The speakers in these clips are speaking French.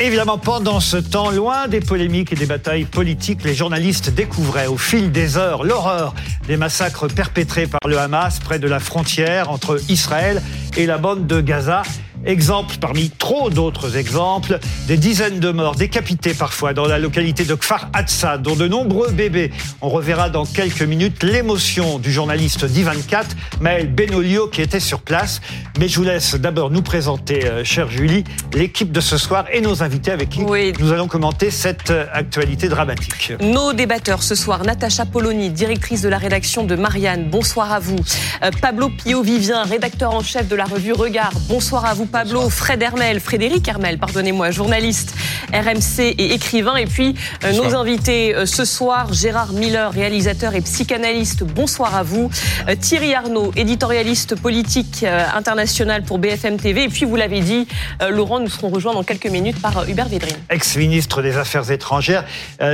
Évidemment, pendant ce temps, loin des polémiques et des batailles politiques, les journalistes découvraient au fil des heures l'horreur des massacres perpétrés par le Hamas près de la frontière entre Israël et la bande de Gaza. Exemple parmi trop d'autres exemples, des dizaines de morts décapités parfois dans la localité de Kfar Hatsa, dont de nombreux bébés. On reverra dans quelques minutes l'émotion du journaliste d'I24, Maël Benolio, qui était sur place. Mais je vous laisse d'abord nous présenter, euh, chère Julie, l'équipe de ce soir et nos invités avec qui nous allons commenter cette euh, actualité dramatique. Nos débatteurs ce soir, Natacha Poloni, directrice de la rédaction de Marianne, bonsoir à vous. Euh, Pablo Pio-Vivien, rédacteur en chef de la revue Regard, bonsoir à vous Pablo, Fred Hermel, Frédéric Hermel, pardonnez-moi, journaliste, RMC et écrivain. Et puis euh, nos invités euh, ce soir, Gérard Miller, réalisateur et psychanalyste, bonsoir à vous. Euh, Thierry Arnaud, éditorialiste politique international pour BFM TV. Et puis vous l'avez dit, Laurent, nous serons rejoints dans quelques minutes par Hubert Védrine. Ex-ministre des Affaires étrangères,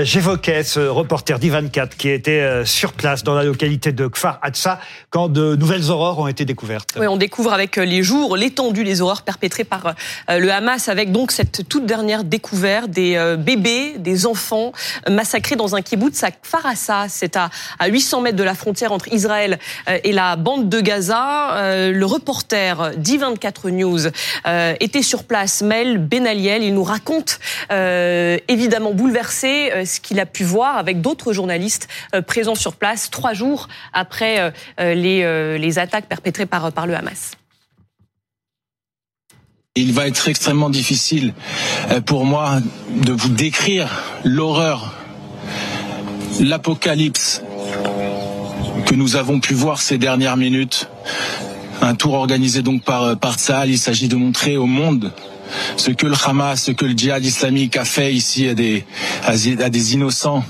j'évoquais ce reporter d'I24 qui était sur place dans la localité de Kfar Hatsa quand de nouvelles horreurs ont été découvertes. Oui, on découvre avec les jours l'étendue des horreurs perpétrés par euh, le Hamas avec donc cette toute dernière découverte des euh, bébés, des enfants massacrés dans un kibbutz à Kfarassa. C'est à 800 mètres de la frontière entre Israël euh, et la bande de Gaza. Le reporter d'I24 News était sur place, Mel Benaliel. Il nous raconte évidemment bouleversé ce qu'il a pu voir avec d'autres journalistes présents sur place trois jours après les, les attaques perpétrées par, par le Hamas. Il va être extrêmement difficile euh, pour moi de vous décrire l'horreur, l'apocalypse que nous avons pu voir ces dernières minutes. Un tour organisé donc par, euh, par Il s'agit de montrer au monde ce que le Hamas, ce que le djihad islamique a fait ici à des, à des innocents,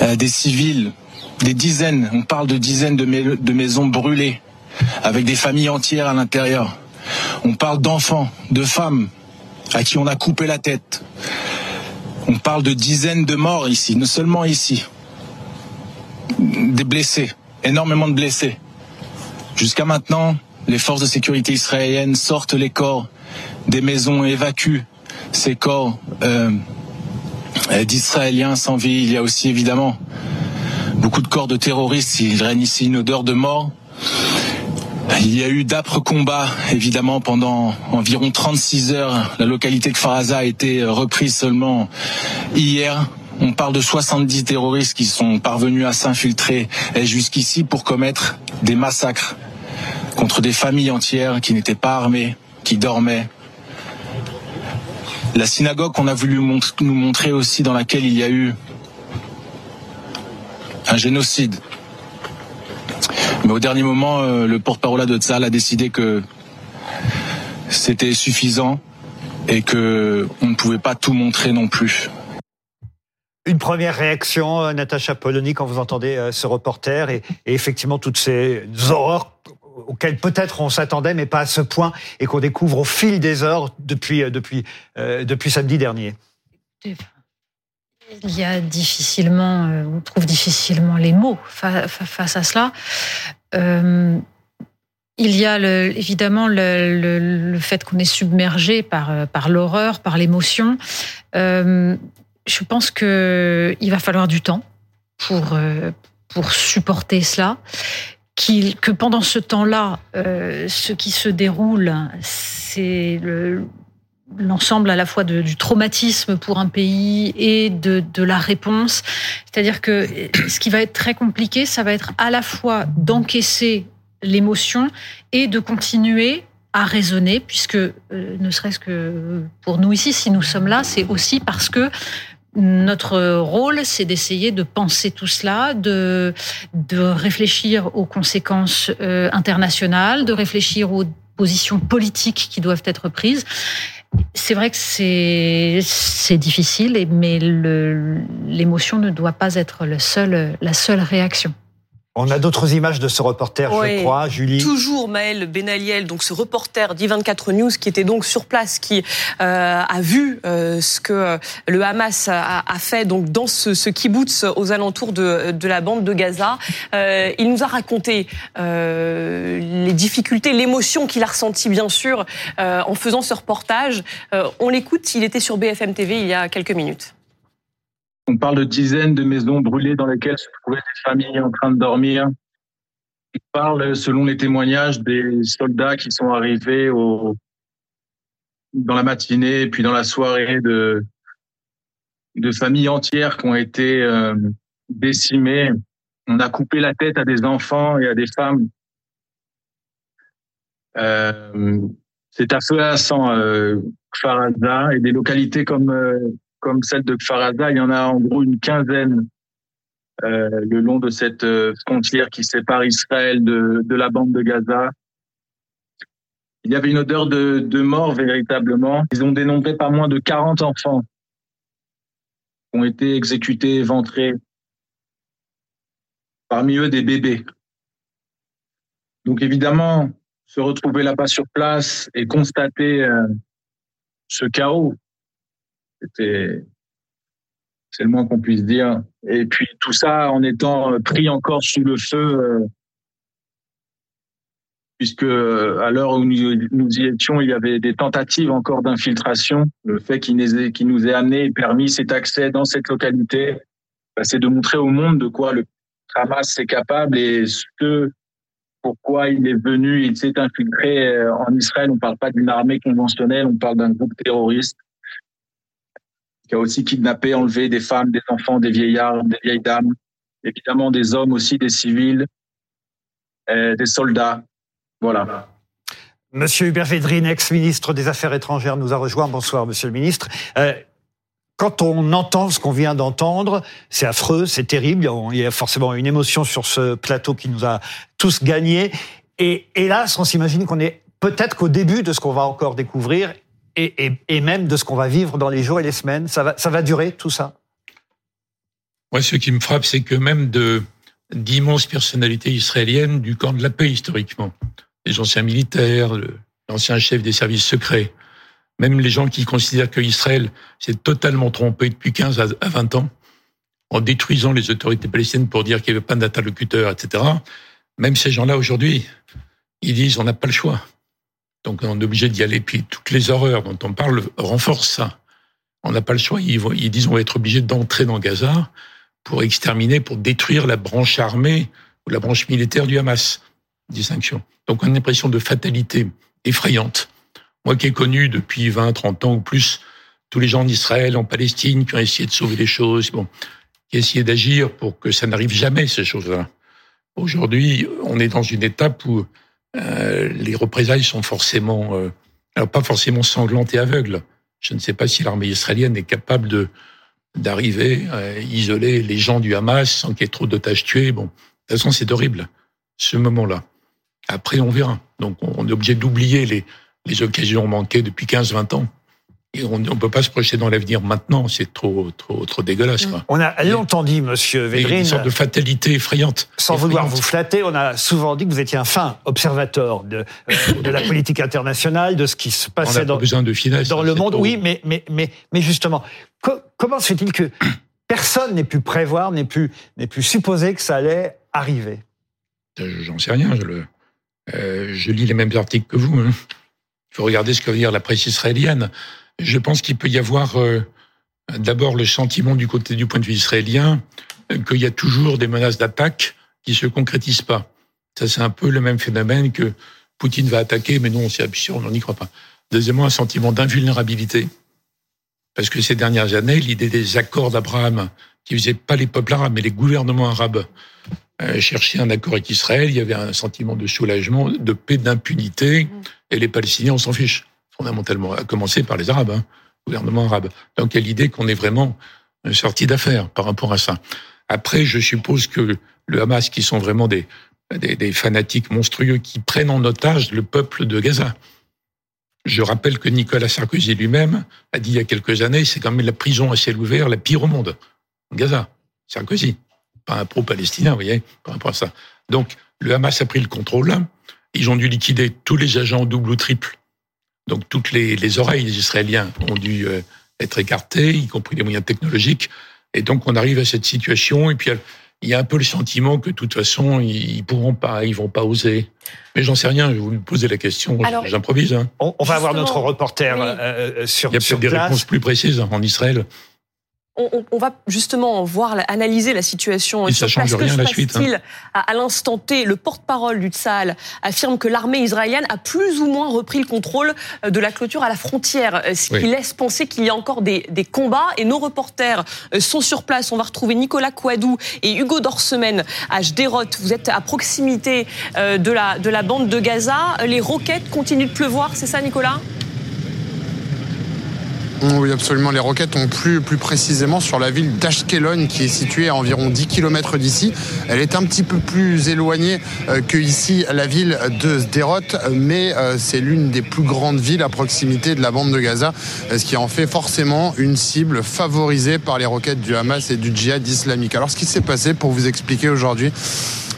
à des civils, des dizaines, on parle de dizaines de maisons brûlées, avec des familles entières à l'intérieur. On parle d'enfants, de femmes à qui on a coupé la tête. On parle de dizaines de morts ici, non seulement ici. Des blessés, énormément de blessés. Jusqu'à maintenant, les forces de sécurité israéliennes sortent les corps des maisons évacuent ces corps euh, d'Israéliens sans vie. Il y a aussi évidemment beaucoup de corps de terroristes. Il règne ici une odeur de mort. Il y a eu d'âpres combats, évidemment, pendant environ 36 heures. La localité de Faraza a été reprise seulement hier. On parle de 70 terroristes qui sont parvenus à s'infiltrer jusqu'ici pour commettre des massacres contre des familles entières qui n'étaient pas armées, qui dormaient. La synagogue qu'on a voulu nous montrer aussi dans laquelle il y a eu un génocide mais au dernier moment, euh, le porte-parole de Tzal a décidé que c'était suffisant et que on ne pouvait pas tout montrer non plus. Une première réaction, euh, Natacha Polony, quand vous entendez euh, ce reporter et, effectivement toutes ces horreurs auxquelles peut-être on s'attendait, mais pas à ce point, et qu'on découvre au fil des heures depuis, depuis, depuis samedi dernier. Il y a difficilement, on trouve difficilement les mots face à cela. Euh, il y a évidemment le, fait qu'on est submergé par, euh, par l'horreur, par l'émotion. je pense qu'il va falloir du temps pour, pour supporter cela. que pendant ce temps-là, ce qui se déroule, c'est l'ensemble à la fois du traumatisme pour un pays et de, de la réponse. C'est-à-dire que ce qui va être très compliqué, ça va être à la fois d'encaisser l'émotion et de continuer à raisonner, puisque euh, ne serait-ce que pour nous ici, si nous sommes là, c'est aussi parce que notre rôle, c'est d'essayer de penser tout cela, de, de réfléchir aux conséquences euh, internationales, de réfléchir aux positions politiques qui doivent être prises. C'est vrai que c'est difficile, mais l'émotion ne doit pas être la seule réaction. On a d'autres images de ce reporter, je crois, Julie. Toujours Maël Benaliel, donc ce reporter d'I24 News qui était donc sur place, qui euh, a vu euh, ce que euh, le Hamas a, fait donc dans ce, ce kibbutz aux alentours de, de la bande de Gaza. il nous a raconté les difficultés, l'émotion qu'il a ressentie bien sûr en faisant ce reportage. on l'écoute, il était sur BFM TV il y a quelques minutes. On parle de dizaines de maisons brûlées dans lesquelles se trouvaient des familles en train de dormir. On parle, selon les témoignages, des soldats qui sont arrivés dans la matinée et puis dans la soirée de, familles entières qui ont été euh, décimées. On a coupé la tête à des enfants et à des femmes. Euh, c'est à feu et des localités comme euh, comme celle de Kfaraza, il y en a en gros une quinzaine euh, le long de cette euh, frontière qui sépare Israël de, de la bande de Gaza. Il y avait une odeur de, de mort véritablement. Ils ont dénombré pas moins de 40 enfants qui ont été exécutés, éventrés. Parmi eux, des bébés. Donc évidemment, se retrouver là-bas sur place et constater euh, ce chaos, c'était, c'est le moins qu'on puisse dire. Et puis tout ça en étant pris encore sous le feu, euh, puisque euh, à l'heure où nous, y étions, il y avait des tentatives encore d'infiltration. Le fait qu'il nous nous ait amené et permis cet accès dans cette localité, bah, c'est de montrer au monde de quoi le Hamas est capable et ce pourquoi il est venu, il s'est infiltré euh, en Israël. On ne parle pas d'une armée conventionnelle, on parle d'un groupe terroriste qui a aussi kidnappé, enlevé des femmes, des enfants, des vieillards, des vieilles dames, évidemment des hommes aussi, des civils, euh, des soldats. Voilà. Monsieur Hubert Védrine, ex-ministre des Affaires étrangères, nous a rejoint. Bonsoir, monsieur le ministre. Euh, quand on entend ce qu'on vient d'entendre, c'est affreux, c'est terrible. Il y a forcément une émotion sur ce plateau qui nous a tous gagnés. Et hélas, on s'imagine qu'on est peut-être qu'au début de ce qu'on va encore découvrir et, même de ce qu'on va vivre dans les jours et les semaines Ça va, ça va durer tout ça Moi, ce qui me frappe, c'est que même de d'immenses personnalités israéliennes du camp de la paix historiquement, les anciens militaires, l'ancien chef des services secrets, même les gens qui considèrent que Israël s'est totalement trompé depuis 15 à 20 ans, en détruisant les autorités palestiniennes pour dire qu'il n'y avait pas d'interlocuteur, etc. Même ces gens-là aujourd'hui, ils disent on n'a pas le choix. Donc on est obligé d'y aller. Puis toutes les horreurs dont on parle renforcent ça. On n'a pas le choix. Ils, ils disent on va être obligé d'entrer dans Gaza pour exterminer, pour détruire la branche armée ou la branche militaire du Hamas. Distinction. Donc on a une impression de fatalité effrayante. Moi qui ai connu depuis 20, 30 ans ou plus tous les gens d'Israël, en Palestine, qui ont essayé de sauver les choses, bon, qui ont essayé d'agir pour que ça n'arrive jamais, ces choses-là. Aujourd'hui, on est dans une étape où euh, les représailles sont forcément, euh, alors pas forcément sanglantes et aveugles. Je ne sais pas si l'armée israélienne est capable de d'arriver à isoler les gens du Hamas sans qu'il y ait trop d'otages tués. Bon, de toute façon, c'est horrible, ce moment-là. Après, on verra. Donc, on est obligé d'oublier les, les occasions manquées depuis 15-20 ans on ne peut pas se projeter dans l'avenir maintenant, c'est trop, trop, trop dégueulasse. On a longtemps dit, Monsieur Védrine, une sorte de fatalité effrayante. Sans vouloir vous flatter, on a souvent dit que vous étiez un fin observateur de, euh, de la politique internationale, de ce qui se passait dans, besoin de finesse, dans le monde. Oui, mais, mais, mais, mais justement, comment se fait-il que personne n'ait pu prévoir, n'ait pu, pu supposer que ça allait arriver? J'en sais rien. Je, le, euh, je lis les mêmes articles que vous. Hein. Il faut regarder ce que veut dire la presse israélienne. Je pense qu'il peut y avoir euh, d'abord le sentiment du côté du point de vue israélien euh, qu'il y a toujours des menaces d'attaque qui se concrétisent pas. Ça, c'est un peu le même phénomène que Poutine va attaquer, mais non, c'est absurde, on n'y croit pas. Deuxièmement, un sentiment d'invulnérabilité. Parce que ces dernières années, l'idée des accords d'Abraham, qui faisaient pas les peuples arabes, mais les gouvernements arabes, euh, cherchaient un accord avec Israël, il y avait un sentiment de soulagement, de paix, d'impunité, et les Palestiniens, on s'en fiche fondamentalement, à commencer par les Arabes, hein, gouvernement arabe. Donc il y a l'idée qu'on est vraiment sorti d'affaires par rapport à ça. Après, je suppose que le Hamas, qui sont vraiment des, des, des, fanatiques monstrueux, qui prennent en otage le peuple de Gaza. Je rappelle que Nicolas Sarkozy lui-même a dit il y a quelques années, c'est quand même la prison à ciel ouvert la pire au monde. Gaza, Sarkozy. pas un pro-palestinien, vous voyez, par rapport à ça. Donc, le Hamas a pris le contrôle. Ils ont dû liquider tous les agents double ou triple. Donc, toutes les, les oreilles des Israéliens ont dû euh, être écartées, y compris les moyens technologiques. Et donc, on arrive à cette situation. Et puis, il y a un peu le sentiment que de toute façon, ils pourront pas, ils vont pas oser. Mais j'en sais rien, je vais vous poser la question, j'improvise. Hein. On, va avoir notre reporter euh, euh, sur. Il y a peut-être des réponses plus précises en Israël on, va justement voir, analyser la situation Et ça change rien que la suite. Hein. À, l'instant T, le porte-parole du Tsahal affirme que l'armée israélienne a plus ou moins repris le contrôle euh, de la clôture à la frontière, euh, ce qui laisse penser qu'il y a encore des, combats. Et nos reporters euh, sont sur place. On va retrouver Nicolas Kouadou et Hugo Dorsemen à Jderot. Vous êtes à proximité de la, de la bande de Gaza. Les roquettes continuent de pleuvoir, c'est ça Nicolas? Oui, absolument. Les roquettes ont plu plus précisément sur la ville d'Ashkelon, qui est située à environ 10 km d'ici. Elle est un petit peu plus éloignée euh, que ici la ville de Sderot, mais euh, c'est l'une des plus grandes villes à proximité de la bande de Gaza, ce qui en fait forcément une cible favorisée par les roquettes du Hamas et du djihad islamique. Alors, ce qui s'est passé, pour vous expliquer aujourd'hui,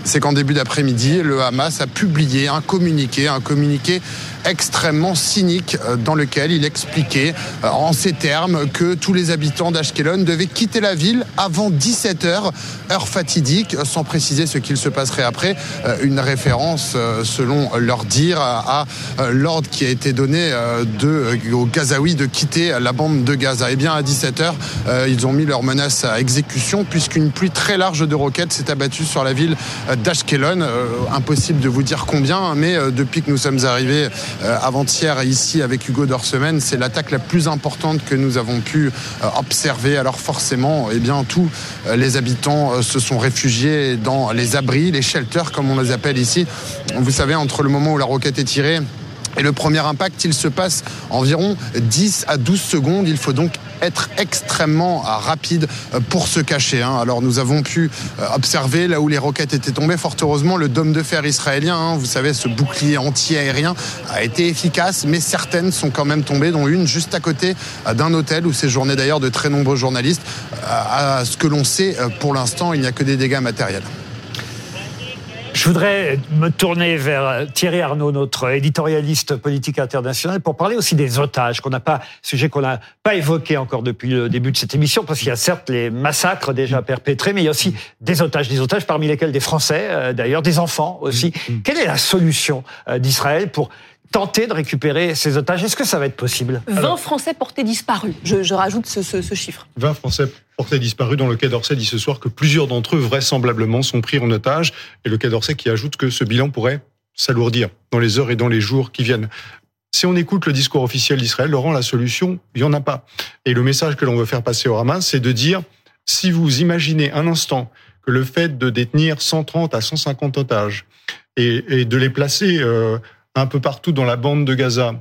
c'est qu'en début d'après-midi, le Hamas a publié un communiqué, un communiqué extrêmement cynique euh, dans lequel il expliquait euh, en ces termes que tous les habitants d'Ashkelon devaient quitter la ville avant 17h, heure fatidique, sans préciser ce qu'il se passerait après. Euh, une référence, selon leur dire, à l'ordre qui a été donné de, aux Gazaouis de quitter la bande de Gaza. Et eh bien à 17h, ils ont mis leur menace à exécution puisqu'une pluie très large de roquettes s'est abattue sur la ville d'Ashkelon. Impossible de vous dire combien, mais depuis que nous sommes arrivés avant-hier ici avec Hugo Dorsemen. C'est l'attaque la plus importante que nous avons pu euh, observer. Alors forcément, eh bien, tous euh, les habitants se sont réfugiés dans les abris, les shelters comme on les appelle ici. Vous savez, entre le moment où la roquette est tirée et le premier impact, il se passe environ 10 à 12 secondes. Il faut donc être extrêmement euh, rapide euh, pour se cacher. Hein. Alors nous avons pu euh, observer là où les roquettes étaient tombées. Fort heureusement, le dôme de fer israélien, hein, vous savez, ce bouclier anti-aérien a été efficace, mais certaines sont quand même tombées, dont une juste à côté d'un hôtel où séjournaient d'ailleurs de très nombreux journalistes. À ce que l'on sait, pour l'instant, il n'y a que des dégâts matériels. Je voudrais me tourner vers Thierry Arnaud, notre éditorialiste politique international, pour parler aussi des otages, qu'on n'a pas, sujet qu'on n'a pas évoqué encore depuis le début de cette émission, parce qu'il y a certes les massacres déjà perpétrés, mais il y a aussi des otages, des otages parmi lesquels des Français, euh, d'ailleurs, des enfants aussi. Mm, mm. Quelle est la solution euh, d'Israël pour tenter de récupérer ces otages. Est-ce que ça va être possible 20 Français portés disparus. Je, rajoute ce, chiffre. 20 Français portés disparus dans le Quai d'Orsay dit ce soir que plusieurs d'entre eux vraisemblablement sont pris en otage. Et le Quai d'Orsay qui ajoute que ce bilan pourrait s'alourdir dans les heures et dans les jours qui viennent. Si on écoute le discours officiel d'Israël, Laurent, la solution, il n'y en a pas. Et le message que l'on veut faire passer au Hamas, c'est de dire, si vous imaginez un instant que le fait de détenir 130 à 150 otages et, de les placer euh, un peu partout dans la bande de Gaza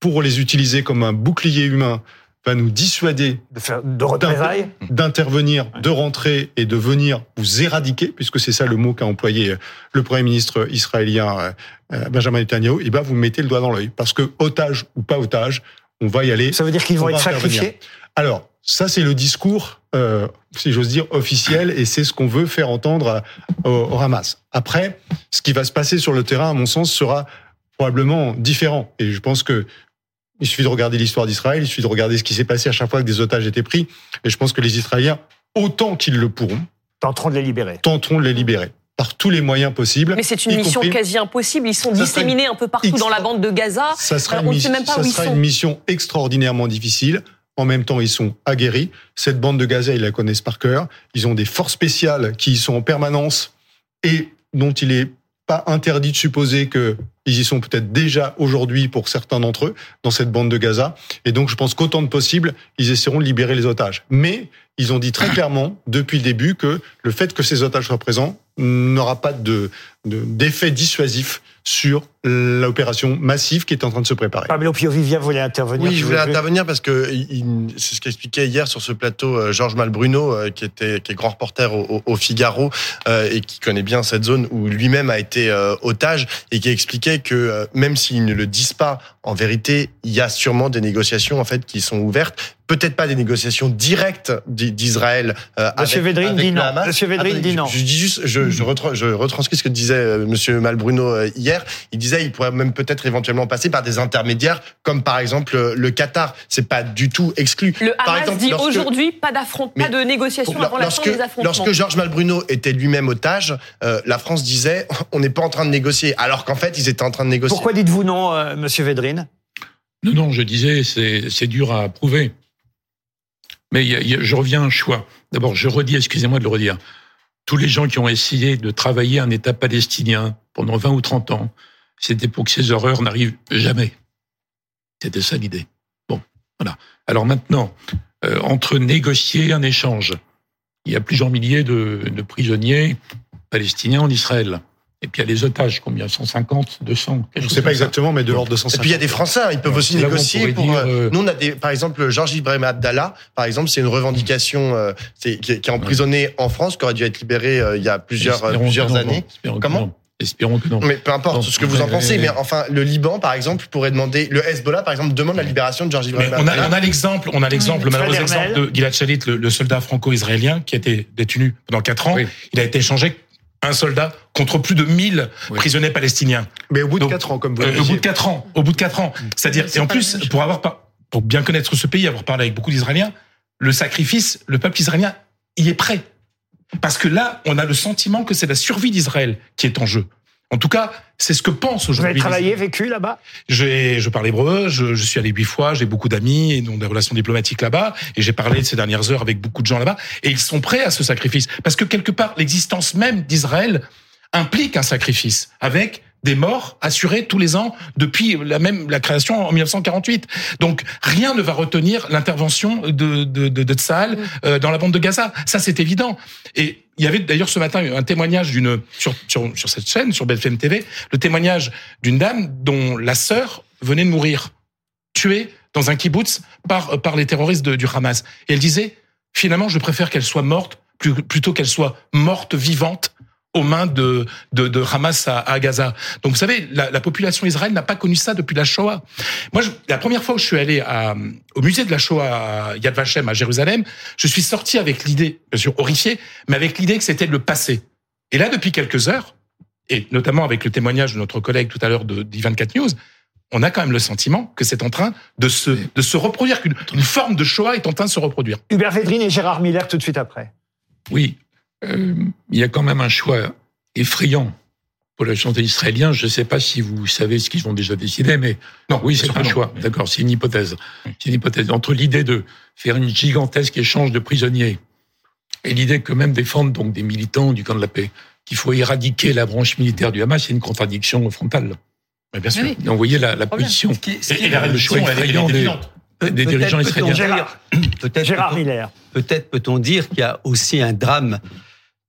pour les utiliser comme un bouclier humain va nous dissuader de d'intervenir, de rentrer et de venir vous éradiquer, puisque c'est ça le mot qu'a employé euh, le Premier ministre israélien euh, euh, Benjamin Netanyahu, et ben vous mettez le doigt dans l'œil. Parce que otage ou pas otage, on va y aller. Ça veut dire qu'ils vont être sacrifiés? Alors, ça c'est le discours, si j'ose dire, officiel, et c'est ce qu'on veut faire entendre au, au Hamas. Après, ce qui va se passer sur le terrain, à mon sens, sera probablement différent. Et je pense que il suffit de regarder l'histoire d'Israël, il suffit de regarder ce qui s'est passé à chaque fois que des otages étaient pris. Et je pense que les Israéliens, autant qu'ils le pourront, tenteront de les libérer. Tenteront de les libérer par tous les moyens possibles. Mais c'est une mission quasi impossible. Ils sont disséminés un peu partout dans la bande de Gaza. Ça sera, une, mission, même pas ça sera une mission extraordinairement difficile. En même temps, ils sont aguerris. Cette bande de Gaza, ils la connaissent par cœur. Ils ont des forces spéciales qui y sont en permanence et dont il est pas interdit de supposer que ils y sont peut-être déjà aujourd'hui pour certains d'entre eux dans cette bande de Gaza. Et donc, je pense qu'autant de possible, ils essaieront de libérer les otages. Mais ils ont dit très clairement depuis le début que le fait que ces otages soient présents n'aura pas de d'effet dissuasif sur l'opération massive qui est en train de se préparer. Pablo Pio Vivia voulait intervenir. Oui, je voulais intervenir parce que c'est ce qu'expliquait hier sur ce plateau euh, Georges Malbruno, euh, qui était qui est grand reporter au, Figaro euh, et qui connaît bien cette zone où lui-même a été otage et qui expliquait que même s'ils ne le disent pas, en vérité, il y a sûrement des négociations en fait qui sont ouvertes peut-être pas des négociations directes d'Israël euh, Monsieur avec, Védrine dit non. Monsieur Védrine dit non. Je, dis juste, je, je, retranscris ce que disait Monsieur Malbruno euh, Il disait, il pourrait même peut-être éventuellement passer par des intermédiaires, comme par exemple euh, le Qatar. C'est pas du tout exclu. Le par Hamas dit aujourd'hui pas d'affrontement, pas de négociation avant la fin des affrontements. Lorsque Georges Malbruno était lui-même otage, euh, la France disait, on n'est pas en train de négocier, alors qu'en fait, ils étaient en train de négocier. Pourquoi dites-vous non, Monsieur Védrine? Non, non, je disais, c'est dur à prouver. Mais je reviens à un choix. D'abord, je redis, excusez-moi de le redire, tous les gens qui ont essayé de travailler un État palestinien pendant 20 ou 30 ans, c'était pour que ces horreurs n'arrivent jamais. C'était ça l'idée. Bon, voilà. Alors maintenant, euh, entre négocier un échange, il y a plusieurs milliers de prisonniers palestiniens en Israël. Et puis il y a les otages, combien? 150, 200 Je ne sais pas exactement, mais de l'ordre de 150. Et puis il y a des Français, ils peuvent aussi négocier. Pour, euh, euh, Nous, on a des, par exemple, Georges Ibrahim Abdallah, par exemple, c'est une revendication euh, qui, qui, est emprisonné en France, qui aurait dû être libéré il y a plusieurs, plusieurs années. Comment? Espérons que non. Mais peu importe ce que vous en pensez, mais enfin, le Liban, par exemple, pourrait demander, le Hezbollah, par exemple, demande la libération de Georges Ibrahim on a, on a l'exemple, on a l'exemple, le malheureux exemple de Gilad Shalit, le, soldat franco-israélien qui a été détenu pendant quatre ans. Il a été échangé un soldat contre plus de 1000 prisonniers palestiniens. Mais au bout de 4 ans, comme vous euh, Au bout de 4 ans, au bout de 4 ans. C'est-à-dire, et en plus, pour avoir, pour bien connaître ce pays, avoir parlé avec beaucoup d'Israéliens, le sacrifice, le peuple israélien y est prêt. Parce que là, on a le sentiment que c'est la survie d'Israël qui est en jeu. En tout cas, c'est ce que pense aujourd'hui. Vous avez travaillé, vécu là-bas? Je parle hébreu, je, je suis allé huit fois, j'ai beaucoup d'amis et donc des relations diplomatiques là-bas, et j'ai parlé de ces dernières heures avec beaucoup de gens là-bas, et ils sont prêts à ce sacrifice. Parce que quelque part, l'existence même d'Israël implique un sacrifice, avec des morts assurés tous les ans depuis la même la création en 1948. Donc rien ne va retenir l'intervention de de, de, de Tsahal euh, dans la bande de Gaza. Ça c'est évident. Et il y avait d'ailleurs ce matin un témoignage d'une sur, sur, sur cette chaîne sur BFM TV, le témoignage d'une dame dont la sœur venait de mourir, tuée dans un kibbutz par par les terroristes de, du Hamas. Et elle disait finalement je préfère qu'elle soit morte plutôt qu'elle soit morte vivante aux mains de, de, de Hamas à, à, Gaza. Donc vous savez, la, la population israélienne n'a pas connu ça depuis la Shoah. Moi, je, la première fois où je suis allé à, au musée de la Shoah à Yad Vashem à Jérusalem, je suis sorti avec l'idée, bien sûr horrifié, mais avec l'idée que c'était le passé. Et là, depuis quelques heures, et notamment avec le témoignage de notre collègue tout à l'heure de d'I24 News, on a quand même le sentiment que c'est en train de se, de se reproduire, qu'une une forme de Shoah est en train de se reproduire. Hubert Védrine et Gérard Miller tout de suite après. Oui, euh, il y a quand même un choix effrayant pour la chanté israélien. Je ne sais pas si vous savez ce qu'ils ont déjà décidé, mais non, oui, c'est un choix. D'accord, c'est une hypothèse. C'est une hypothèse entre l'idée de faire une gigantesque échange de prisonniers et l'idée que même défendre donc des militants du camp de la paix, qu'il faut éradiquer la branche militaire du Hamas, c'est une contradiction frontale. Mais bien sûr. Donc, vous voyez la, la position et, la le choix effrayant des, des dirigeants israéliens. Peut-être peut-être peut-on dire qu'il y a aussi un drame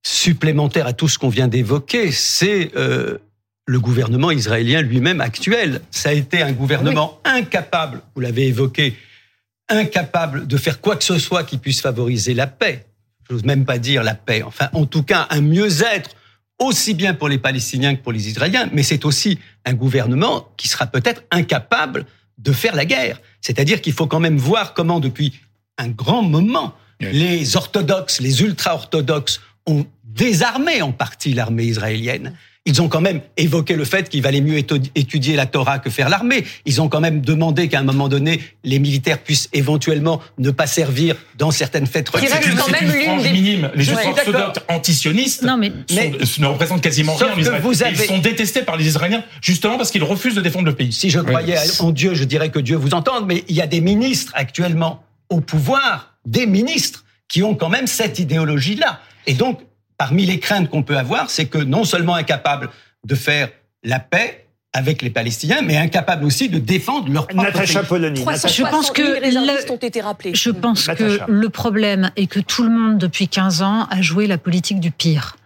supplémentaire à tout ce qu'on vient d'évoquer, c'est euh, le gouvernement israélien lui-même actuel. Ça a été un gouvernement incapable, vous l'avez évoqué, incapable de faire quoi que ce soit qui puisse favoriser la paix. Je n'ose même pas dire la paix. Enfin, en tout cas, un mieux-être aussi bien pour les Palestiniens que pour les Israéliens, mais c'est aussi un gouvernement qui sera peut-être incapable de faire la guerre. C'est-à-dire qu'il faut quand même voir comment depuis un grand moment, les orthodoxes, les ultra-orthodoxes ont désarmé en partie l'armée israélienne. Ils ont quand même évoqué le fait qu'il valait mieux étudier la Torah que faire l'armée. Ils ont quand même demandé qu'à un moment donné, les militaires puissent éventuellement ne pas servir dans certaines fêtes religieuses. C'est quand même l'une des minime. Les orthodoxes antisionistes mais... ne représentent quasiment rien en Israël. Vous avez... Ils sont détestés par les Israéliens justement parce qu'ils refusent de défendre le pays. Si je croyais en Dieu, je dirais que Dieu vous entende, mais il y a des ministres actuellement au pouvoir, des ministres qui ont quand même cette idéologie-là. Et donc, parmi les craintes qu'on peut avoir, c'est que non seulement incapable de faire la paix avec les Palestiniens, mais incapable aussi de défendre leur propre Natacha Polony. Je pense que les ont été rappelés. Je pense que le problème est que tout le monde depuis 15 ans a joué la politique du pire.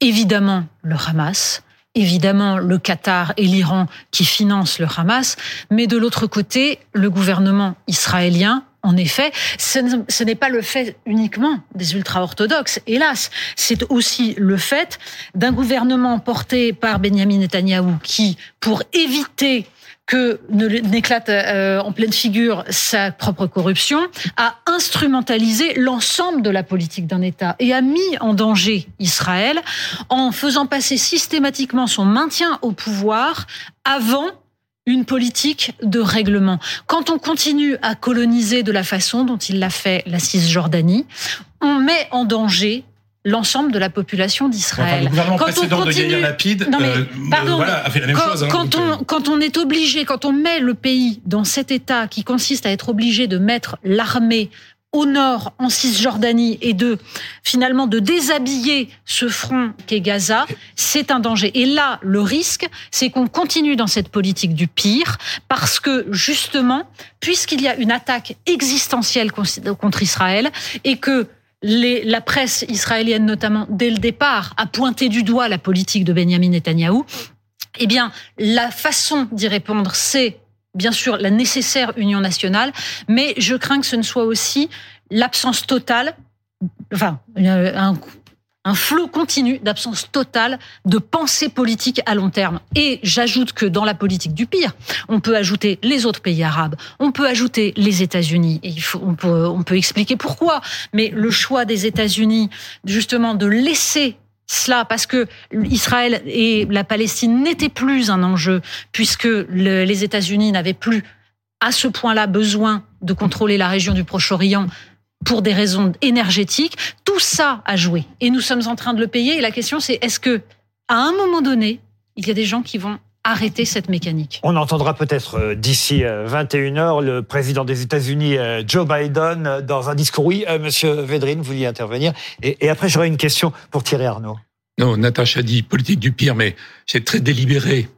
Évidemment, le Hamas, évidemment le Qatar et l'Iran qui financent le Hamas, mais de l'autre côté, le gouvernement israélien en effet, ce n'est pas le fait uniquement des ultra-orthodoxes, hélas. C'est aussi le fait d'un gouvernement porté par Benjamin Netanyahou qui, pour éviter que n'éclate euh, en pleine figure sa propre corruption, a instrumentalisé l'ensemble de la politique d'un État et a mis en danger Israël en faisant passer systématiquement son maintien au pouvoir avant une politique de règlement. Quand on continue à coloniser de la façon dont il l'a fait la Cisjordanie, on met en danger l'ensemble de la population d'Israël. Enfin, quand on continue... de Lapide, non mais, euh, pardon, voilà, a fait la même quand, chose. Hein, quand, donc, on, quand on est obligé, quand on met le pays dans cet état qui consiste à être obligé de mettre l'armée au nord, en Cisjordanie, et de finalement de déshabiller ce front qu'est Gaza, c'est un danger. Et là, le risque, c'est qu'on continue dans cette politique du pire, parce que justement, puisqu'il y a une attaque existentielle contre Israël, et que les, la presse israélienne notamment, dès le départ, a pointé du doigt la politique de Benjamin Netanyahou, eh bien, la façon d'y répondre, c'est bien sûr la nécessaire union nationale, mais je crains que ce ne soit aussi l'absence totale, enfin un, un flot continu d'absence totale de pensée politique à long terme. Et j'ajoute que dans la politique du pire, on peut ajouter les autres pays arabes, on peut ajouter les États-Unis. Et il faut, on peut, on peut expliquer pourquoi. Mais le choix des États-Unis, justement, de laisser cela parce que Israël et la Palestine n'étaient plus un enjeu puisque le, les États-Unis n'avaient plus à ce point-là besoin de contrôler la région du Proche-Orient pour des raisons énergétiques. Tout ça a joué et nous sommes en train de le payer. Et la question c'est est-ce que à un moment donné, il y a des gens qui vont arrêter cette mécanique. On entendra peut-être d'ici 21h le président des États-Unis, Joe Biden, dans un discours. Oui, monsieur Védrine, vous vouliez intervenir. Et, et après, j'aurai une question pour Thierry Arnaud. Non, Natacha dit politique du pire, mais c'est très délibéré.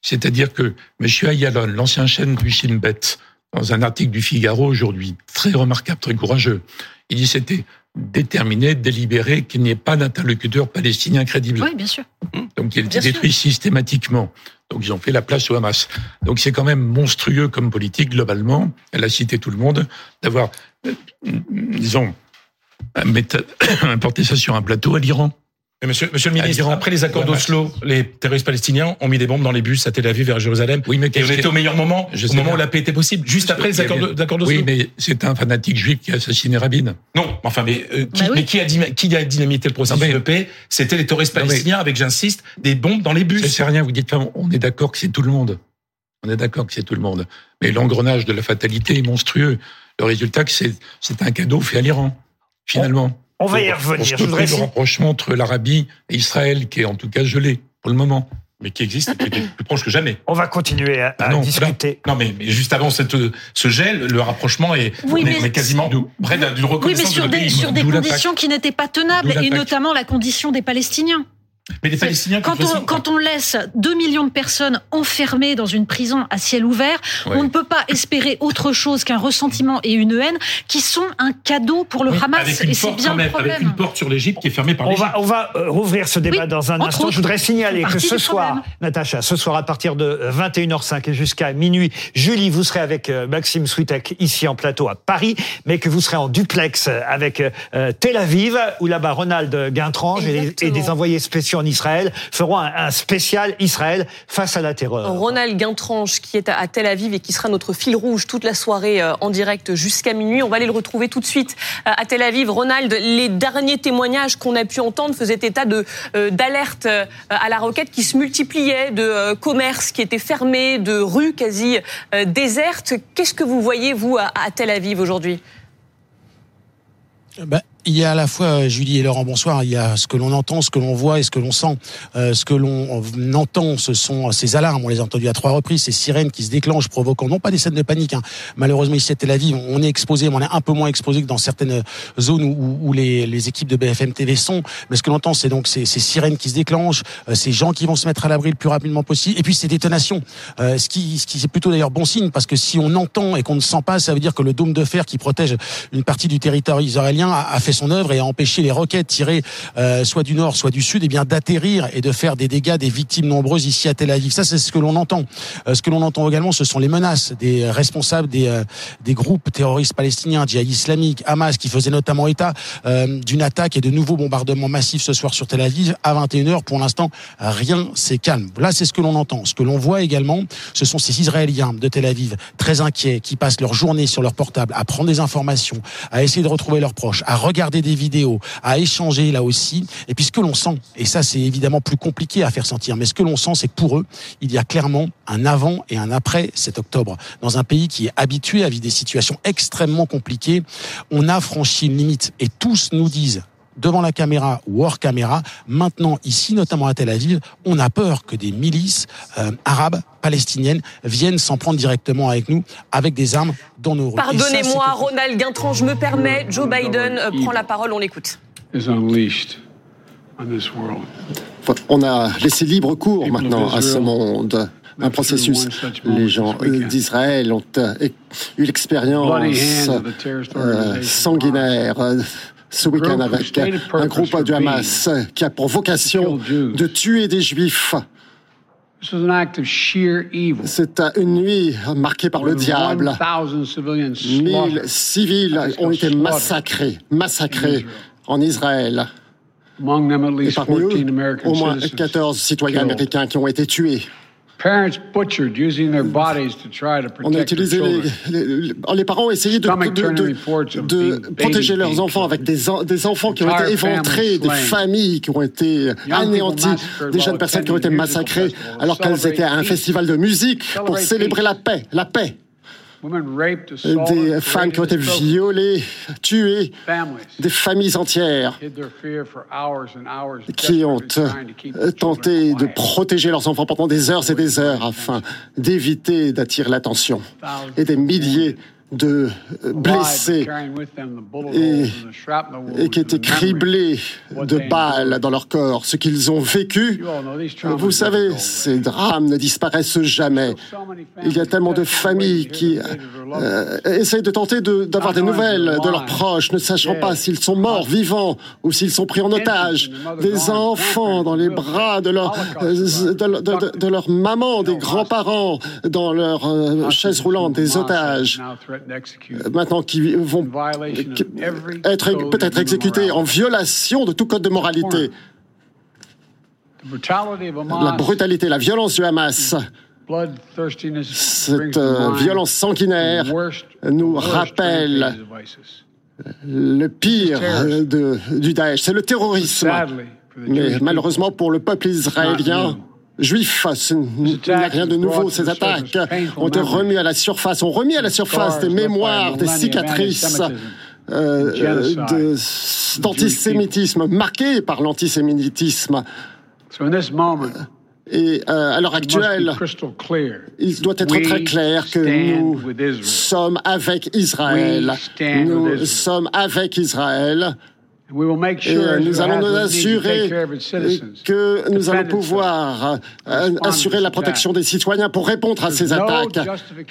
C'est-à-dire que M. Ayalon, l'ancien chef du Shin Bet, dans un article du Figaro aujourd'hui, très remarquable, très courageux, il dit c'était déterminé, délibéré, qu'il n'y ait pas d'interlocuteur palestinien crédible. Oui, bien sûr. Donc il était détruit systématiquement. Donc ils ont fait la place au Hamas. Donc c'est quand même monstrueux comme politique globalement. Elle a cité tout le monde d'avoir, euh, disons, importé ça sur un plateau à l'Iran. Monsieur, monsieur le ministre, après les accords d'Oslo, les terroristes palestiniens ont mis des bombes dans les bus à Tel Aviv vers Jérusalem. Oui, mais et on était au meilleur moment, au moment où la paix était possible, juste après les accords d'Oslo. Oui, mais c'est un fanatique juif qui a assassiné Rabin. Non, enfin, mais, euh, qui, bah oui. mais qui, a, qui a dynamité le processus mais, de paix? C'était les terroristes palestiniens avec, j'insiste, des bombes dans les bus. C'est rien, vous dites, on est d'accord que c'est tout le monde. On est d'accord que c'est tout le monde. Mais l'engrenage de la fatalité est monstrueux. Le résultat, c'est un cadeau fait à l'Iran, finalement. On va y revenir. Je voudrais le rapprochement entre l'Arabie et Israël, qui est en tout cas gelé pour le moment. Mais qui existe et qui est plus proche que jamais. On va continuer à, à non, discuter. Là, non, mais, mais, juste avant cette, ce gel, le rapprochement est, oui, on est, mais, quasiment de, près d'une reconnaissance oui, mais sur de des, sur des conditions qui n'étaient pas tenables, et notamment la condition des Palestiniens. Mais les Palestiniens, quand on, quand on laisse 2 millions de personnes enfermées dans une prison à ciel ouvert, ouais. on ne peut pas espérer autre chose qu'un ressentiment et une haine qui sont un cadeau pour le oui, Hamas. Et c'est bien même, le problème. Avec une porte sur l'Égypte qui est fermée par on l'Égypte. va, on va euh, rouvrir ce débat oui, dans un instant. Autres, Je voudrais signaler que ce soir, Natacha, ce soir à partir de 21h05 et jusqu'à minuit, Julie, vous serez avec euh, Maxime Switek ici en plateau à Paris, mais que vous serez en duplex avec euh, Tel Aviv, où là-bas Ronald Guintrange et, et des envoyés spéciaux en Israël feront un, un, spécial Israël face à la terreur. Ronald Guintranche qui est à Tel Aviv et qui sera notre fil rouge toute la soirée en direct jusqu'à minuit. On va aller le retrouver tout de suite à Tel Aviv. Ronald, les derniers témoignages qu'on a pu entendre faisaient état de euh, d'alerte à la roquette qui se multipliaient, de euh, commerces qui étaient fermés, de rues quasi euh, désertes. Qu'est-ce que vous voyez vous à, à Tel Aviv aujourd'hui? Ben, il y a à la fois, Julie et Laurent, bonsoir, il y a ce que l'on entend, ce que l'on voit et ce que l'on sent. Euh, ce que l'on entend, ce sont ces alarmes, on les a entendues à trois reprises, ces sirènes qui se déclenchent, provoquant non pas des scènes de panique. Hein. Malheureusement, ici à Tel Aviv, on est exposé, mais on est un peu moins exposé que dans certaines zones où, où les, les, équipes de BFM TV sont. Mais ce que l'on entend, c'est donc ces, ces, sirènes qui se déclenchent, euh, ces gens qui vont se mettre à l'abri le plus rapidement possible, et puis ces détonations. Euh, ce qui, ce qui c'est plutôt d'ailleurs bon signe, parce que si on entend et qu'on ne sent pas, ça veut dire que le dôme de fer qui protège une partie du territoire israélien a, a fait fait son œuvre et a empêché les roquettes tirées euh, soit du nord, soit du sud, et eh bien d'atterrir et de faire des dégâts, des victimes nombreuses ici à Tel Aviv. Ça, c'est ce que l'on entend. Euh, ce que l'on entend également, ce sont les menaces des responsables des, euh, des groupes terroristes palestiniens, djihad islamique, Hamas, qui faisaient notamment état d'une attaque et de nouveaux bombardements massifs ce soir sur Tel Aviv à 21h. Pour l'instant, rien c'est calme. Là, c'est ce que l'on entend. Ce que l'on voit également, ce sont ces Israéliens de Tel Aviv très inquiets qui passent leur journée sur leur portable à prendre des informations, à essayer de retrouver leurs proches, à regarder des vidéos, à échanger là aussi. Et puis ce que l'on sent, et ça c'est évidemment plus compliqué à faire sentir, mais ce que l'on sent, c'est que pour eux, il y a clairement un avant et un après cet octobre. Dans un pays qui est habitué à vivre des situations extrêmement compliquées, on a franchi une limite. Et tous nous disent, devant la caméra ou hors caméra. Maintenant, ici, notamment à Tel Aviv, on a peur que des milices euh, arabes, palestiniennes, viennent s'en prendre directement avec nous, avec des armes dans nos rues. Pardonnez-moi, Ronald Guintran, je me permets. Joe Biden euh, prend la parole, on l'écoute. On a laissé libre cours maintenant à ce monde un processus. Les gens d'Israël ont euh, eu l'expérience sanguinaire ce week-end avec un groupe du Hamas qui a pour vocation de tuer des juifs. C'est une nuit marquée par le diable. Mille civils ont été massacrés, massacrés en Israël. Et parmi eux, au moins 14 citoyens américains qui ont été tués. On a utilisé les, les, parents ont essayé de, de, protéger leurs enfants avec des, des enfants qui ont été éventrés, des familles qui ont été anéanties, des jeunes personnes qui ont été massacrées alors qu'elles étaient à un festival de musique pour célébrer la paix, la paix des femmes qui ont été violées, tuées, des familles entières qui ont euh, tenté de protéger leurs enfants pendant des heures et des heures afin d'éviter d'attirer l'attention. Et des milliers de blessés et, qui étaient criblés de balles dans leur corps. Ce qu'ils ont vécu, vous savez, ces drames ne disparaissent jamais. Il y a tellement de familles qui euh, essayent de tenter d'avoir des nouvelles de leurs proches, ne sachant pas s'ils sont morts, vivants ou s'ils sont pris en otage. Des enfants dans les bras de leur, euh, de, leur maman, des grands-parents dans leurs euh, chaises roulantes, des otages. Euh, maintenant qui vont être peut-être exécutés en violation de tout code de moralité. La brutalité, la violence du Hamas, cette euh, violence sanguinaire nous rappelle le pire de, du Daesh, c'est le terrorisme. Mais malheureusement pour le peuple israélien, juifs. Ce n'est rien de nouveau. Ces attaques ont été remis à la surface, ont remis à la surface des mémoires, des cicatrices. Euh, d'antisémitisme, marquées par l'antisémitisme. Et euh, à l'heure actuelle, il doit être très clair que nous sommes avec Israël. Nous sommes avec Israël. Et euh, nous allons nous assurer que nous allons pouvoir euh, assurer la protection des citoyens pour répondre à ces attaques.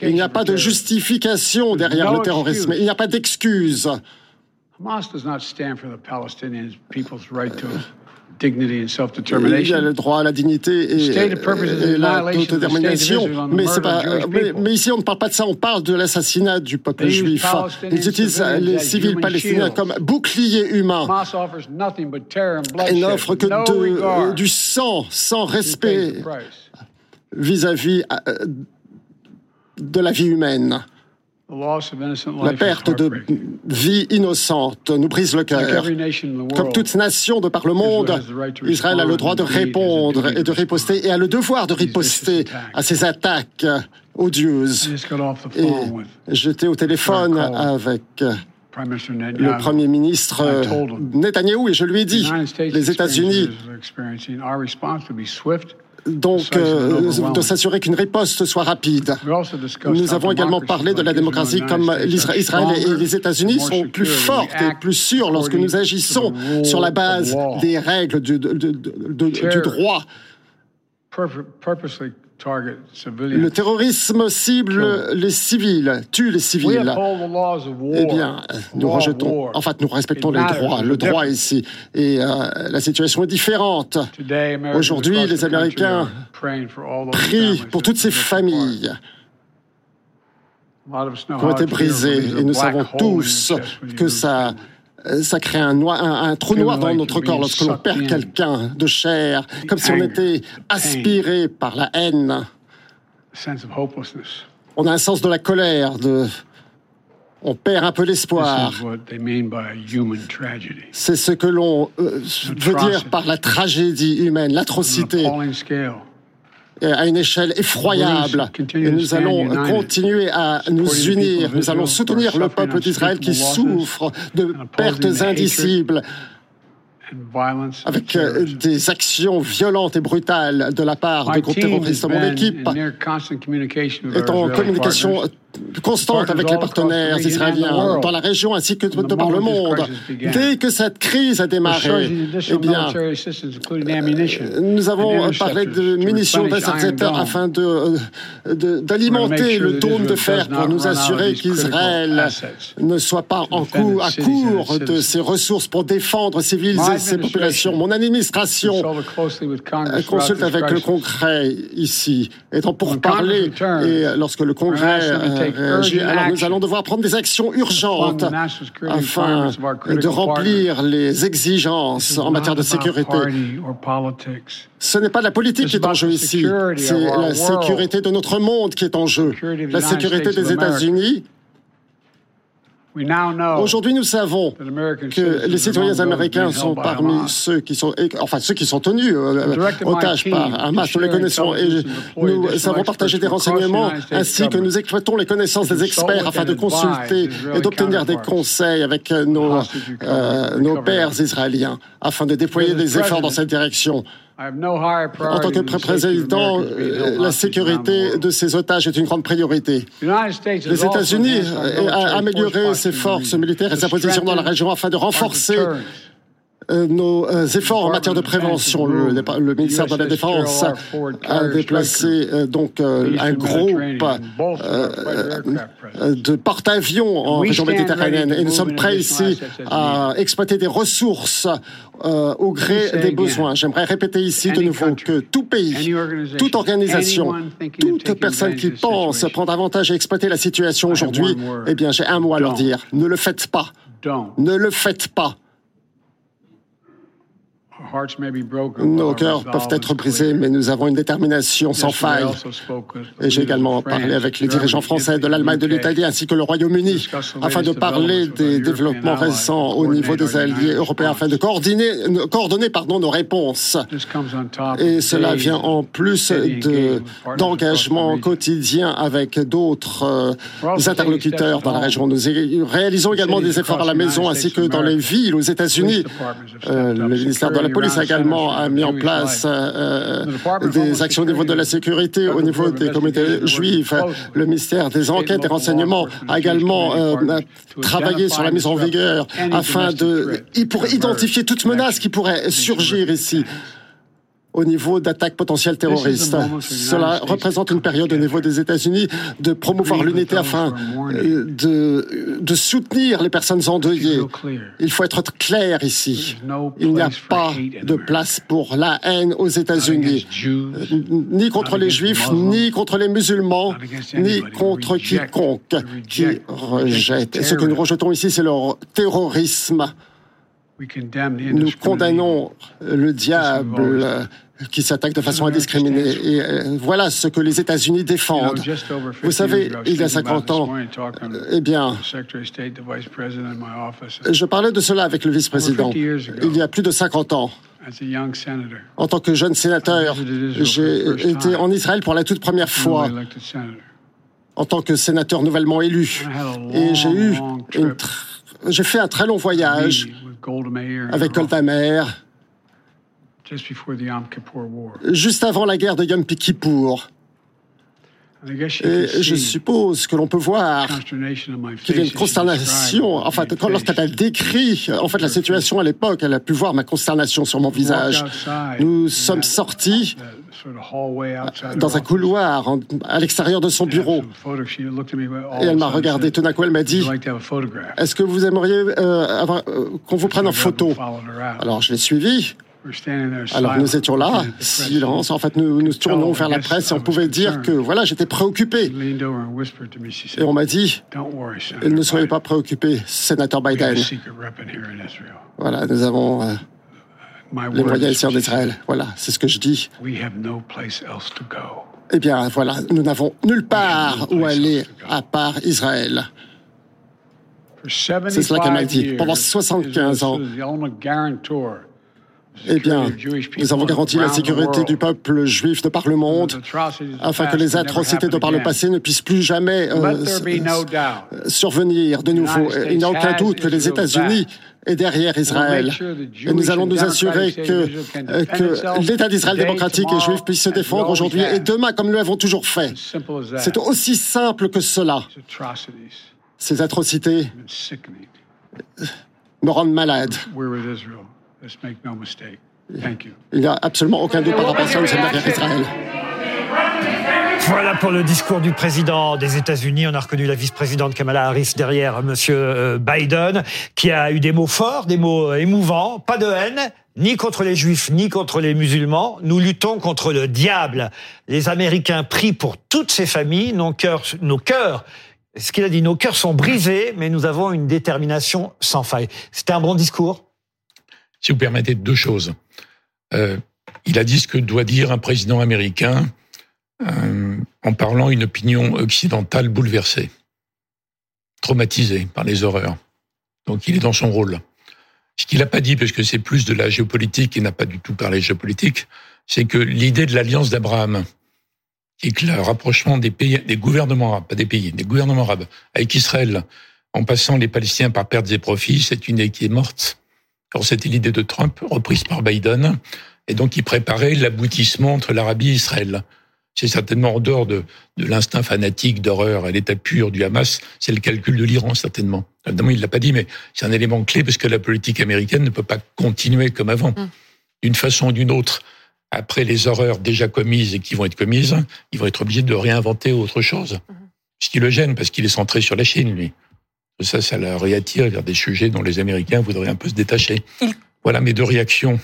Il n'y a pas de justification derrière le terrorisme. Il n'y a pas d'excuse. Il y a le droit à la dignité et, l'autodétermination. Mais, mais, ici, on ne parle pas de ça, on parle de l'assassinat du peuple juif. Ils utilisent les civils palestiniens comme boucliers humains. Et n'offrent que du sang, sans respect vis-à-vis euh, de la vie humaine. La perte de vie innocente nous brise le cœur. Comme toute nation de par le monde, Israël a le droit de répondre et de riposter et a le devoir de riposter à ces attaques odieuses. Et j'étais au téléphone avec le Premier ministre Netanyahou et je lui ai dit, les États-Unis donc euh, de s'assurer qu'une riposte soit rapide. Nous avons également parlé de la démocratie comme Israël et les États-Unis sont plus fortes et plus sûres lorsque nous agissons sur la base des règles du, du droit Le terrorisme cible les civils, tue les civils. Eh bien, nous rejetons, en fait, nous respectons les droits, le droit ici. Et euh, la situation est différente. Aujourd'hui, les Américains prient pour toutes ces familles qui ont été brisées. Et nous savons tous que ça ça crée un, un, trou noir dans notre corps lorsque l'on perd quelqu'un de chair, comme si on était aspiré par la haine. On a un sens de la colère, de... on perd un peu l'espoir. C'est ce que l'on euh, veut dire par la tragédie humaine, l'atrocité à une échelle effroyable. Et nous allons continuer à nous unir. Nous allons soutenir le peuple d'Israël qui souffre de pertes indicibles avec euh, des actions violentes et brutales de la part de groupes terroristes. Mon équipe est en communication constante avec les partenaires israéliens dans la région ainsi que par le monde. Dès que cette crise a démarré, eh bien, euh, nous avons parlé de munitions d'SRZ afin d'alimenter le dôme de fer pour nous assurer qu'Israël ne soit pas en coup, à court de ses ressources pour défendre civils et ses populations. Mon administration consulte avec le Congrès ici, étant pour parler, et lorsque le Congrès alors nous allons devoir prendre des actions urgentes afin de remplir les exigences en matière de sécurité. Ce n'est pas la politique qui est en jeu ici, c'est la sécurité de notre monde qui est en jeu. La sécurité des États-Unis Aujourd'hui, nous savons que les citoyens américains sont parmi ceux qui sont, enfin ceux qui sont tenus euh, otages par Hamas. Nous les connaissons et nous avons partagé des renseignements ainsi que nous exploitons les connaissances des experts afin de consulter et d'obtenir des conseils avec nos, euh, nos pères israéliens afin de déployer des efforts dans cette direction. En tant que président, euh, la sécurité de ces otages est une grande priorité. Les États-Unis ont amélioré ses forces militaires et sa position dans la région afin de renforcer euh, nos euh, efforts en matière de prévention. Le, ministère de la Défense a déplacé euh, donc un groupe de porte-avions en région méditerranéenne et nous sommes prêts ici à exploiter des ressources au gré des besoins. J'aimerais répéter ici de nouveau que tout pays, toute organisation, toute personne qui pense prendre avantage et exploiter la situation aujourd'hui, eh bien j'ai un mot à leur dire. Ne le faites pas. Ne le faites pas. Nos cœurs peuvent être brisés, mais nous avons une détermination sans faille. Et j'ai également parlé avec les dirigeants français de l'Allemagne, de l'Italie ainsi que le Royaume-Uni afin de parler des développements récents au niveau des alliés européens afin de coordonner, coordonner pardon, nos réponses. Et cela vient en plus d'engagement quotidien avec d'autres euh, interlocuteurs dans la région. Nous réalisons également des efforts à la maison ainsi que dans les villes aux États-Unis. Euh, le ministère de la police a également mis en place euh, des actions au niveau de la sécurité, au niveau des communautés juives. Le ministère des Enquêtes et Renseignements a également euh, travaillé sur la mise en vigueur afin de pour identifier toute menace qui pourrait surgir ici au niveau d'attaques potentielles terroristes. Cela représente une période au niveau des États-Unis de promouvoir l'unité afin euh, de, de soutenir les personnes endeuillées. Il faut être clair ici. Il n'y a pas de place pour la haine aux États-Unis, euh, ni contre les Juifs, ni contre les musulmans, ni contre quiconque qui rejette. Et ce que nous rejetons ici, c'est leur terrorisme. Nous condamnons le diable qui s'attaque de façon indiscriminée. Et euh, voilà ce que les États-Unis défendent. Vous savez, il y a 50 ans, eh bien, je parlais de cela avec le vice-président. Il y a plus de 50 ans. En tant que jeune sénateur, j'ai été en Israël pour la toute première fois en tant que sénateur nouvellement élu. Et j'ai eu j'ai fait un très long voyage avec Golda Meir, juste avant la guerre de Yom Kippour. Et je suppose que l'on peut voir qu'il y a une consternation. Enfin, lorsqu'elle décrit en fait la situation à l'époque, elle a pu voir ma consternation sur mon visage. Nous sommes sortis dans un couloir à l'extérieur de son bureau. Et elle m'a regardé. Tout d'un coup, elle m'a dit Est-ce que vous aimeriez euh, euh, qu'on vous prenne en photo? Alors, je l'ai suivi. Alors nous étions là, silence. En fait, nous nous tournions vers la presse et on pouvait dire que voilà, j'étais préoccupé. Et on m'a dit, ne soyez pas préoccupé, sénateur Biden. Voilà, nous avons euh, les moyens ici en Israël. Voilà, c'est ce que je dis. Eh bien, voilà, nous n'avons nulle part où aller à part Israël. C'est cela qu'elle m'a dit. Pendant 75 ans, eh bien, nous avons garanti la sécurité du peuple juif de par le monde, afin que les atrocités de par le passé ne puissent plus jamais euh, survenir de nouveau. Il n'y a aucun doute que les États-Unis est derrière Israël. Et nous allons nous assurer que, euh, que l'État d'Israël démocratique et juif puisse se défendre aujourd'hui et demain, comme nous l'avons toujours fait. C'est aussi simple que cela. Ces atrocités me rendent malade. Il n'y a absolument aucun doute par rapport à ça, nous sommes derrière Israël. Voilà pour le discours du président des États-Unis. On a reconnu la vice-présidente Kamala Harris derrière M. Biden, qui a eu des mots forts, des mots émouvants, pas de haine, ni contre les juifs, ni contre les musulmans. Nous luttons contre le diable. Les Américains prient pour toutes ces familles. Nos cœurs, nos cœurs ce qu'il a dit, nos cœurs sont brisés, mais nous avons une détermination sans faille. C'était un bon discours si vous permettez, deux choses. Euh, il a dit ce que doit dire un président américain euh, en parlant une opinion occidentale bouleversée, traumatisée par les horreurs. Donc il est dans son rôle. Ce qu'il n'a pas dit, parce que c'est plus de la géopolitique, il n'a pas du tout parlé géopolitique, c'est que l'idée de l'alliance d'Abraham, et que le rapprochement des pays, des gouvernements arabes, pas des pays, des gouvernements arabes, avec Israël, en passant les Palestiniens par pertes et profits, c'est une idée qui est morte. Alors c'était l'idée de Trump, reprise par Biden, et donc il préparait l'aboutissement entre l'Arabie et Israël. C'est certainement en dehors de, de l'instinct fanatique d'horreur et l'état pur du Hamas, c'est le calcul de l'Iran certainement. Évidemment, il l'a pas dit, mais c'est un élément clé parce que la politique américaine ne peut pas continuer comme avant. Mm. D'une façon ou d'une autre, après les horreurs déjà commises et qui vont être commises, ils vont être obligés de réinventer autre chose. Mm-hmm. Ce qui le gêne parce qu'il est centré sur la Chine, lui. Ça, ça la réattire vers des sujets dont les Américains voudraient un peu se détacher. Voilà mes deux réactions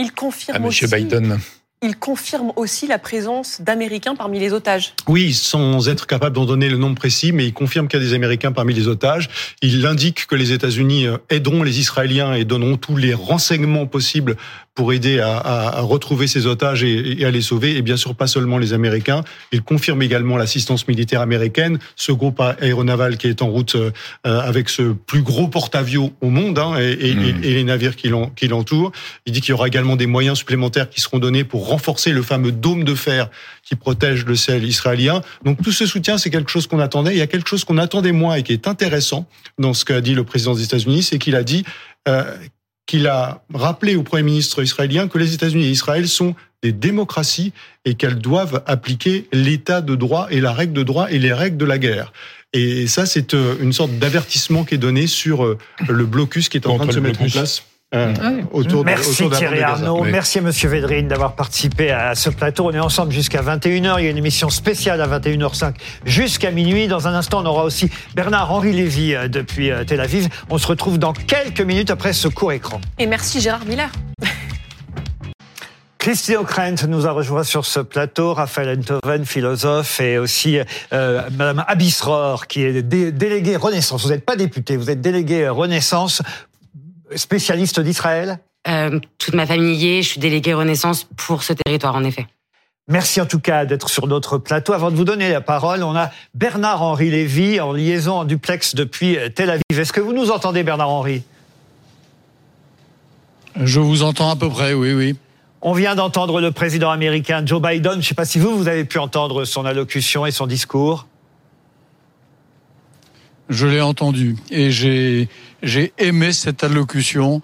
il confirme à M. Biden il confirme aussi la présence d'Américains parmi les otages. Oui, sans être capable d'en donner le nombre précis, mais il confirme qu'il y a des Américains parmi les otages. Il indique que les États-Unis euh, aideront les Israéliens et donneront tous les renseignements possibles pour aider à, à, retrouver ces otages et, à les sauver. Et bien sûr, pas seulement les Américains. Il confirme également l'assistance militaire américaine, ce groupe aéronaval qui est en route euh, avec ce plus gros porte-avions au monde hein, et, mmh. et, les navires qui l'entourent. Il dit qu'il y aura également des moyens supplémentaires qui seront donnés pour renforcer le fameux dôme de fer qui protège le ciel israélien. Donc tout ce soutien, c'est quelque chose qu'on attendait. Il y a quelque chose qu'on attendait moins et qui est intéressant dans ce qu'a dit le président des États-Unis, c'est qu'il a dit euh, qu'il a rappelé au Premier ministre israélien que les États-Unis et Israël sont des démocraties et qu'elles doivent appliquer l'état de droit et la règle de droit et les règles de la guerre. Et ça, c'est euh, une sorte d'avertissement qui est donné sur euh, le blocus qui est en train de se mettre en place. Euh, autour merci Thierry Arnaud, merci à Monsieur Védrine d'avoir participé à ce plateau. On est ensemble jusqu'à 21h. Il y a une émission spéciale à 21h05 jusqu'à minuit. Dans un instant, on aura aussi Bernard-Henri Lévy euh, depuis euh, Tel Aviv. On se retrouve dans quelques minutes après ce court écran. Et merci Gérard Miller. Christine O'Krent nous a rejoint sur ce plateau, Raphaël Enthoven, philosophe, et aussi euh, Madame Abisror, qui est déléguée Renaissance. Vous n'êtes pas député, vous êtes déléguée Renaissance spécialiste d'Israël euh, Toute ma famille y est. Je suis déléguée Renaissance pour ce territoire, en effet. Merci en tout cas d'être sur notre plateau. Avant de vous donner la parole, on a Bernard-Henri Lévy en liaison en duplex depuis Tel Aviv. Est-ce que vous nous entendez, Bernard-Henri? Je vous entends à peu près, oui, oui. On vient d'entendre le président américain Joe Biden. Je ne sais pas si vous, vous avez pu entendre son allocution et son discours. Je l'ai entendu et j'ai j'ai aimé cette allocution.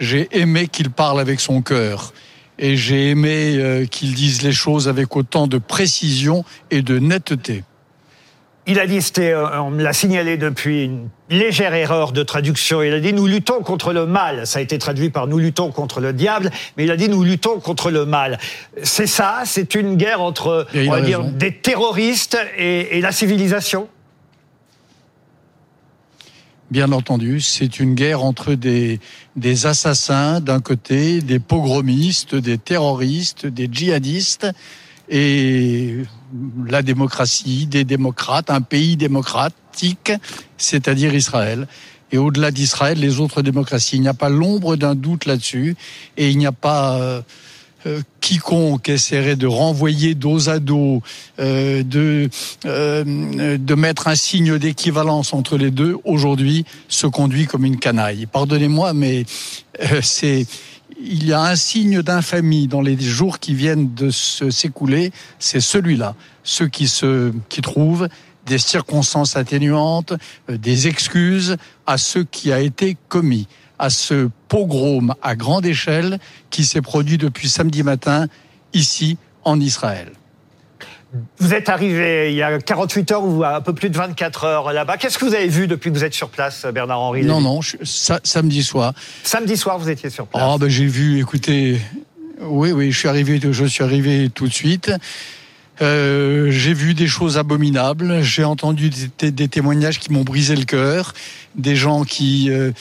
J'ai aimé qu'il parle avec son cœur. et j'ai aimé euh, qu'ils disent les choses avec autant de précision et de netteté. Il a dit, euh, on me l'a signalé depuis une légère erreur de traduction. Il a dit nous luttons contre le mal. Ça a été traduit par nous luttons contre le diable, mais il a dit nous luttons contre le mal. C'est ça, c'est une guerre entre, on va dire, des terroristes et, et la civilisation? Bien entendu, c'est une guerre entre des, des assassins d'un côté, des pogromistes, des terroristes, des djihadistes et la démocratie, des démocrates, un pays démocratique, c'est-à-dire Israël. Et au-delà d'Israël, les autres démocraties. Il n'y a pas l'ombre d'un doute là-dessus et il n'y a pas euh, euh, quiconque essaierait de renvoyer dos à dos, euh, de euh, de mettre un signe d'équivalence entre les deux, aujourd'hui se conduit comme une canaille. Pardonnez-moi, mais c'est il y a un signe d'infamie dans les jours qui viennent de s'écouler, c'est celui-là. Ceux qui se qui trouvent des circonstances atténuantes, des excuses à ce qui a été commis à ce pogrom à grande échelle qui s'est produit depuis samedi matin ici en Israël. Vous êtes arrivé il y a 48 heures ou un peu plus de 24 heures là-bas. Qu'est-ce que vous avez vu depuis que vous êtes sur place, Bernard-Henri Non, non, samedi soir. Samedi soir, vous étiez sur place oh, ben, J'ai vu, écoutez, oui, oui, je suis arrivé, je suis arrivé tout de suite. Euh, j'ai vu des choses abominables, j'ai entendu des, témoignages qui m'ont brisé le cœur, des gens qui... Euh,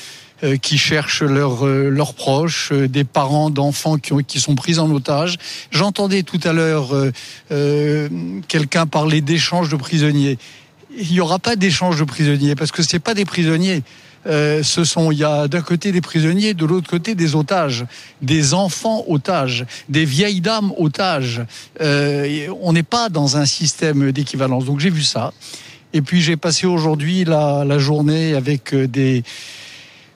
qui cherchent leurs euh, leurs proches, euh, des parents d'enfants qui, qui sont pris en otage. J'entendais tout à l'heure quelqu'un parler d'échange de prisonniers. Il n'y aura pas d'échange de prisonniers parce que c'est pas des prisonniers. ce sont, il y a d'un côté des prisonniers, de l'autre côté des otages, des enfants otages, des vieilles dames otages. on n'est pas dans un système d'équivalence. Donc j'ai vu ça. Et puis j'ai passé aujourd'hui la, la journée avec des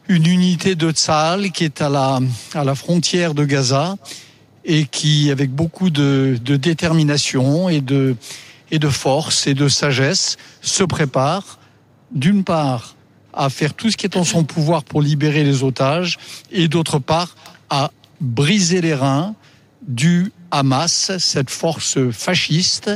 une unité de Tsahal qui est à la, à la frontière de Gaza et qui, avec beaucoup de, de détermination et de, et de force et de sagesse, se prépare, d'une part, à faire tout ce qui est en son pouvoir pour libérer les otages et d'autre part, à briser les reins du Hamas, cette force fasciste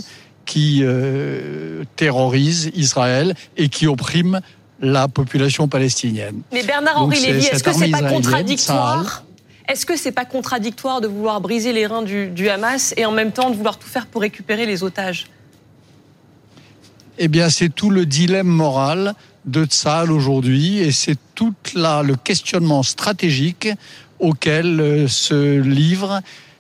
qui euh, terrorise Israël et qui opprime la population palestinienne. Mais Bernard-Henri Lévy, est-ce que c'est pas contradictoire est-ce que c'est pas contradictoire de vouloir briser les reins du, Hamas et en même temps de vouloir tout faire pour récupérer les otages Eh bien, c'est tout le dilemme moral de Tsahal aujourd'hui et c'est tout là le questionnement stratégique auquel euh, se livrent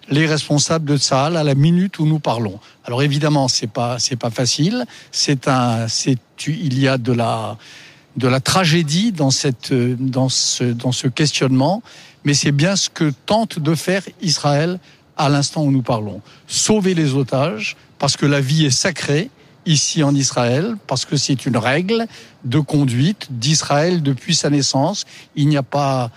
les responsables de Tsahal à la minute où nous parlons. Alors évidemment, c'est pas c'est pas facile. C'est un c'est il y a de la de la tragédie dans, cette, dans, ce, dans ce questionnement, mais c'est bien ce que tente de faire Israël à l'instant où nous parlons. Sauver les otages, parce que la vie est sacrée ici en Israël, parce que c'est une règle de conduite d'Israël depuis sa naissance. Il n'y a pas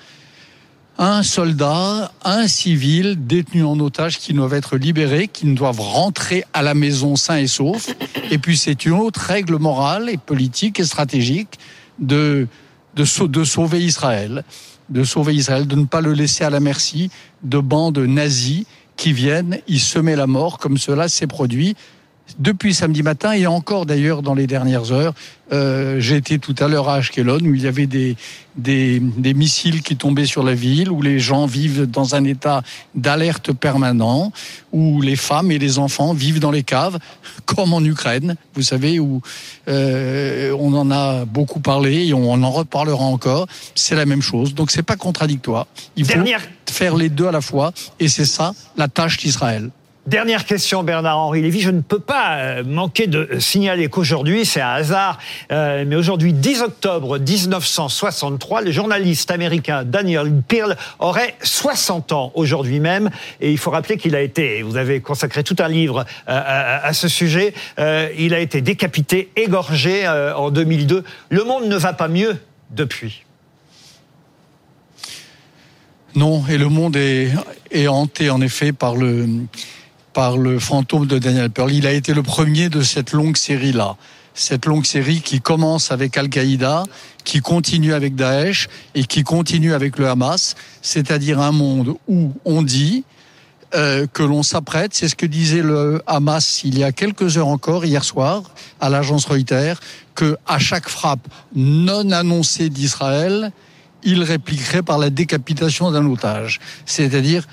un soldat, un civil détenu en otage qui doivent être libérés, qui ne doivent rentrer à la maison sain et sauf. Et puis c'est une autre règle morale et politique et stratégique de, de, de sauver Israël, de sauver Israël, de ne pas le laisser à la merci de bandes nazies qui viennent y semer la mort, comme cela s'est produit depuis samedi matin et encore d'ailleurs dans les dernières heures. Euh, J'ai été tout à l'heure à Ashkelon où il y avait des, des, des, missiles qui tombaient sur la ville, où les gens vivent dans un état d'alerte permanent, où les femmes et les enfants vivent dans les caves, comme en Ukraine, vous savez, où euh, on en a beaucoup parlé et on en reparlera encore. C'est la même chose, donc c'est pas contradictoire. Il faut faire les deux à la fois, et c'est ça la tâche d'Israël. Dernière question, Bernard-Henri Lévy. Je ne peux pas euh, manquer de signaler qu'aujourd'hui, c'est un hasard, euh, mais aujourd'hui, 10 octobre 1963, le journaliste américain Daniel Pearl aurait 60 ans aujourd'hui même. Et il faut rappeler qu'il a été, vous avez consacré tout un livre euh, à, ce sujet, il a été décapité, égorgé en 2002. Le monde ne va pas mieux depuis. Non, et le monde est, est hanté en effet par le par le fantôme de Daniel Pearl. Il a été le premier de cette longue série-là. Cette longue série qui commence avec Al-Qaïda, qui continue avec Daesh et qui continue avec le Hamas, c'est-à-dire un monde où on dit euh, que l'on s'apprête, c'est ce que disait le Hamas il y a quelques heures encore, hier soir, à l'agence Reuters, que à chaque frappe non annoncée d'Israël, il répliquerait par la décapitation d'un otage, c'est-à-dire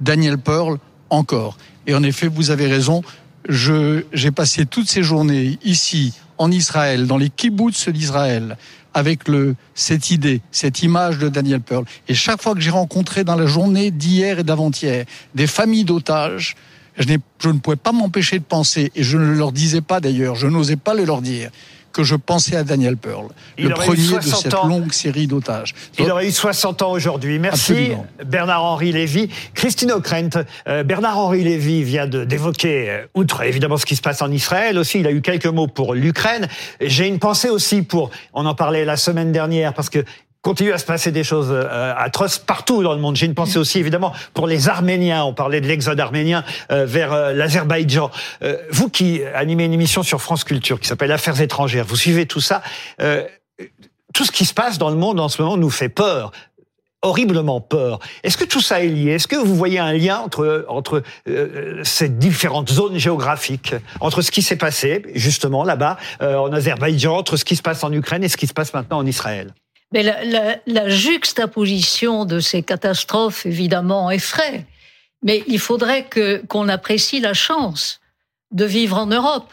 Daniel Pearl encore. Et en effet, vous avez raison, j'ai passé toutes ces journées ici, en Israël, dans les kibbutz d'Israël, avec cette idée, cette image de Daniel Pearl. Et chaque fois que j'ai rencontré dans la journée d'hier et d'avant-hier des familles d'otages, je, je ne pouvais pas m'empêcher de penser, et je ne leur disais pas d'ailleurs, je n'osais pas le leur dire, que je pensais à Daniel Pearl, le premier de cette longue série d'otages. Il aurait eu 60 ans aujourd'hui. Merci Bernard-Henri Lévy. Christine O'Krent, euh, Bernard-Henri Lévy vient d'évoquer, euh, outre évidemment ce qui se passe en Israël, aussi il a eu quelques mots pour l'Ukraine. J'ai une pensée aussi pour, on en parlait la semaine dernière, parce que continue à se passer des choses euh, atroces partout dans le monde. J'ai une pensée aussi évidemment pour les Arméniens. On parlait de l'exode arménien euh, vers euh, l'Azerbaïdjan. vous qui animez une émission sur France Culture qui s'appelle Affaires étrangères, vous suivez tout ça. tout ce qui se passe dans le monde en ce moment nous fait peur horriblement peur. Est-ce que tout ça est lié? Est-ce que vous voyez un lien entre entre ces différentes zones géographiques, entre ce qui s'est passé justement là-bas en Azerbaïdjan, entre ce qui se passe en Ukraine et ce qui se passe maintenant en Israël? Mais la, juxtaposition de ces catastrophes, évidemment, effraie. Mais il faudrait que qu'on apprécie la chance de vivre en Europe,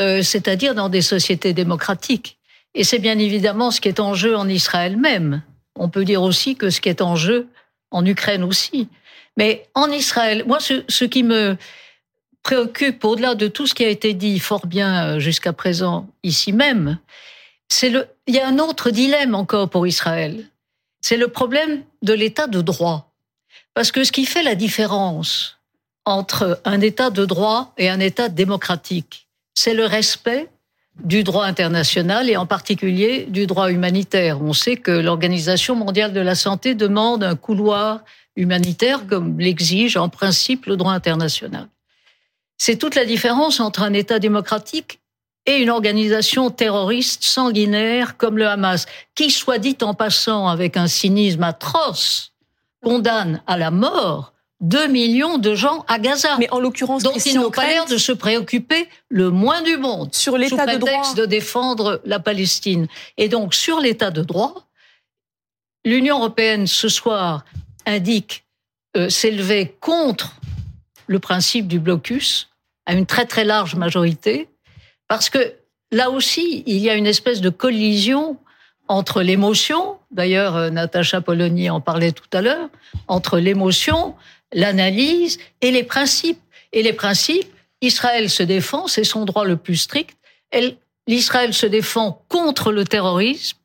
euh, c'est-à-dire dans des sociétés démocratiques. Et c'est bien évidemment ce qui est en jeu en Israël même. On peut dire aussi que ce qui est en jeu en Ukraine aussi. Mais en Israël, moi, ce, qui me préoccupe, au-delà de tout ce qui a été dit fort bien euh, jusqu'à présent ici même, c'est le, il y a un autre dilemme encore pour Israël. C'est le problème de l'état de droit. Parce que ce qui fait la différence entre un état de droit et un état démocratique, c'est le respect du droit international et en particulier du droit humanitaire. On sait que l'Organisation mondiale de la santé demande un couloir humanitaire comme l'exige en principe le droit international. C'est toute la différence entre un État démocratique et une organisation terroriste sanguinaire comme le Hamas, qui, soit dit en passant avec un cynisme atroce, condamne à la mort 2 millions de gens à Gaza. Mais en l'occurrence, dont ils n'ont pas l'air de se préoccuper le moins du monde sur l'état de droit de défendre la Palestine. Et donc sur l'état de droit, l'Union européenne ce soir indique euh, s'élever contre le principe du blocus à une très très large majorité parce que là aussi, il y a une espèce de collision entre l'émotion, d'ailleurs euh, Natacha Polony en parlait tout à l'heure, entre l'émotion, l'analyse et les principes. Et les principes, Israël se défend, c'est son droit le plus strict. L'Israël se défend contre le terrorisme.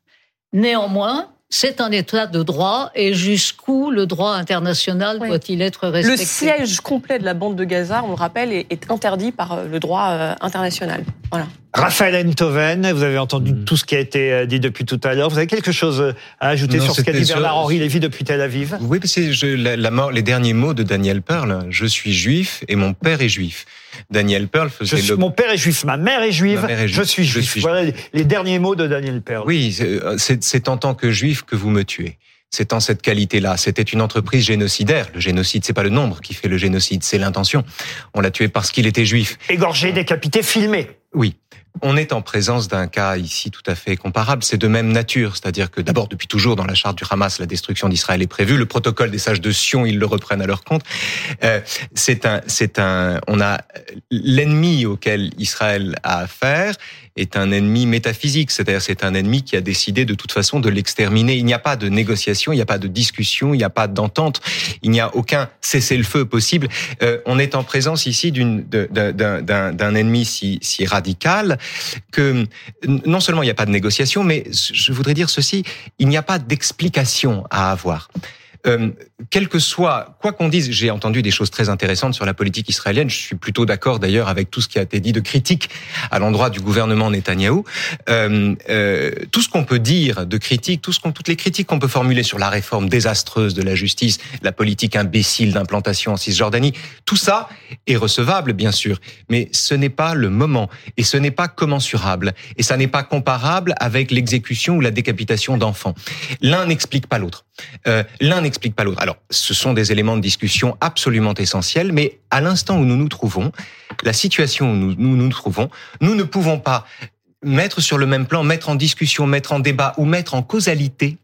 Néanmoins, c'est un état de droit et jusqu'où le droit international doit-il être respecté Le siège complet de la bande de Gaza, on le rappelle, est, interdit par euh, le droit euh, international. Voilà. Raphaël Enthoven, vous avez entendu mm. tout ce qui a été euh, dit depuis tout à l'heure. Vous avez quelque chose à ajouter sur ce qu'a dit Bernard-Henri Lévy depuis Tel Aviv? Oui, parce que la, mort, les derniers mots de Daniel Pearl, je suis juif et mon père est juif. Daniel Pearl faisait le... Mon père est juif, ma mère est juive, je suis juif. voilà les derniers mots de Daniel Pearl. Oui, c'est en tant que juif que vous me tuez. C'est en cette qualité-là. C'était une entreprise génocidaire. Le génocide, c'est pas le nombre qui fait le génocide, c'est l'intention. On l'a tué parce qu'il était juif. Égorgé, décapité, filmé. Oui. On est en présence d'un cas ici tout à fait comparable. C'est de même nature, c'est-à-dire que d'abord, depuis toujours, dans la charte du Hamas, la destruction d'Israël est prévue. Le protocole des sages de Sion, ils le reprennent à leur compte. Euh, c'est un, c'est un, on a l'ennemi auquel Israël a affaire est un ennemi métaphysique, c'est-à-dire c'est un ennemi qui a décidé de toute façon de l'exterminer. Il n'y a pas de négociation, il n'y a pas de discussion, il n'y a pas d'entente, il n'y a aucun cessez-le-feu possible. Euh, on est en présence ici d'un ennemi si, si radical que non seulement il n'y a pas de négociation, mais je voudrais dire ceci, il n'y a pas d'explication à avoir. Euh, quel que soit, quoi qu'on dise, j'ai entendu des choses très intéressantes sur la politique israélienne. Je suis plutôt d'accord d'ailleurs avec tout ce qui a été dit de critique à l'endroit du gouvernement Netanyahou. Euh, euh, tout ce qu'on peut dire de critique, toutes les critiques qu'on peut formuler sur la réforme désastreuse de la justice, la politique imbécile d'implantation en Cisjordanie, tout ça est recevable bien sûr, mais ce n'est pas le moment et ce n'est pas commensurable et ça n'est pas comparable avec l'exécution ou la décapitation d'enfants. L'un n'explique pas l'autre. Euh, L'un n'explique pas l'autre. Alors, ce sont des éléments de discussion absolument essentiels, mais à l'instant où nous nous trouvons, la situation où nous nous, nous trouvons, nous ne pouvons pas mettre sur le même plan, mettre en discussion, mettre en débat ou mettre en causalité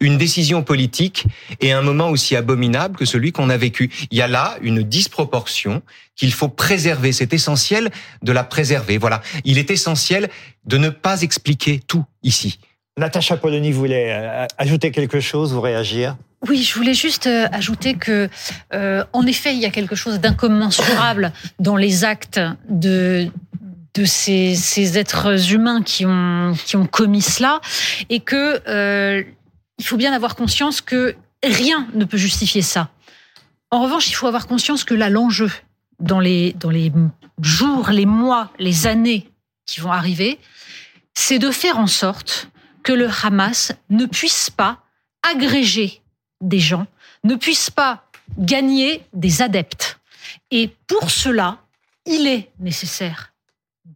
une décision politique et un moment aussi abominable que celui qu'on a vécu. Il y a là une disproportion qu'il faut préserver. C'est essentiel de la préserver. Voilà. Il est essentiel de ne pas expliquer tout ici. Natacha Polony voulait euh, ajouter quelque chose, vous réagir? Oui, je voulais juste euh, ajouter que, euh, en effet, il y a quelque chose d'incommensurable dans les actes de ces, êtres humains qui ont commis cela, et que il faut bien avoir conscience que rien ne peut justifier ça. En revanche, il faut avoir conscience que là, l'enjeu dans les jours, les mois, les années qui vont arriver, c'est de faire en sorte que le Hamas ne puisse pas agréger des gens, ne puisse pas gagner des adeptes. Et pour cela, il est nécessaire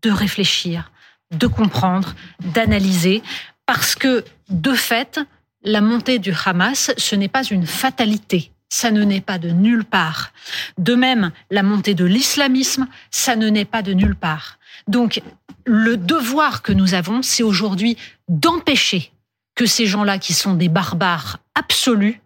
de réfléchir, de comprendre, d'analyser, parce que de fait, la montée du Hamas, ce n'est pas une fatalité. Ça ne naît pas de nulle part. De même, la montée de l'islamisme, ça ne naît pas de nulle part. Donc, le devoir que nous avons, c'est aujourd'hui d'empêcher que ces gens-là, qui sont des barbares absolus,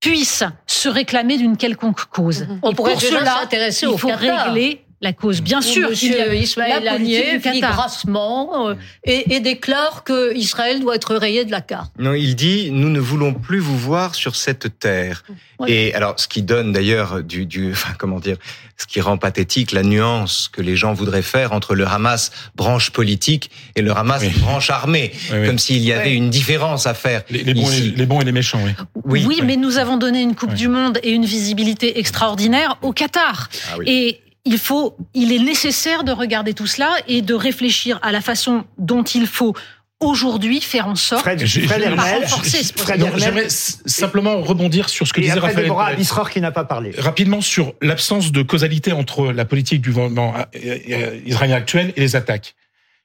puissent se réclamer d'une quelconque cause. Mhm. On pourrait pour cela, s'intéresser il faut régler la cause. Bien sûr, Monsieur Ismaël Haniyeh dit grassement euh, et, et, déclare que Israël doit être rayé de la carte. Non, il dit nous ne voulons plus vous voir sur cette terre. Et alors, ce qui donne d'ailleurs du, du, enfin, comment dire, ce qui rend pathétique la nuance que les gens voudraient faire entre le Hamas branche politique et le Hamas branche armée, comme s'il y avait une différence à faire. Les, bons, et, les, bons, et les méchants, oui. Oui, oui mais nous avons donné une Coupe du Monde et une visibilité extraordinaire au Qatar. Ah et il faut, il est nécessaire de regarder tout cela et de réfléchir à la façon dont il faut aujourd'hui faire en sorte Fred, Fred J'aimerais simplement rebondir sur ce que disait Raphaël. Qui n'a pas parlé. Rapidement sur l'absence de causalité entre la politique du gouvernement euh, euh, israélien actuel et les attaques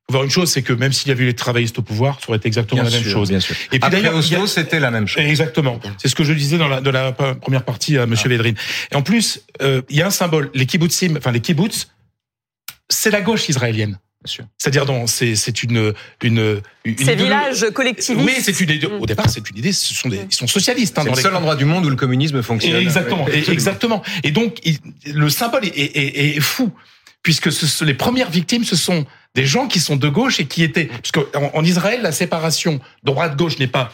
voir une chose, c'est que même s'il y avait eu les travaillistes au pouvoir, ça aurait été exactement la même chose. Bien sûr. Et puis d'ailleurs, c'était la même chose. Exactement. C'est ce que je disais dans la, de la première partie à Monsieur ah. Védrine. Et en plus, euh, il y a un symbole. Les kibbutzim, enfin les kibbutz, c'est la gauche israélienne. C'est-à-dire, c'est c'est une une, une ces villages collectivistes. Oui, c'est une idée. Au départ, c'est une idée. Ce sont des, ils sont socialistes. Hein, c'est le seul endroit du monde où le communisme fonctionne. exactement, exactement. Et donc, le symbole est, est, est fou puisque ce, les premières victimes, ce sont des gens qui sont de gauche et qui étaient... Parce qu'en en Israël, la séparation droite-gauche n'est pas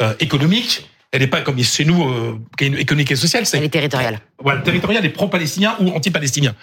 euh, économique, elle n'est pas comme chez nous, euh, économique et sociale. C'est, elle est territoriale. Voilà, territoriale et pro-palestinien ou anti-palestinien.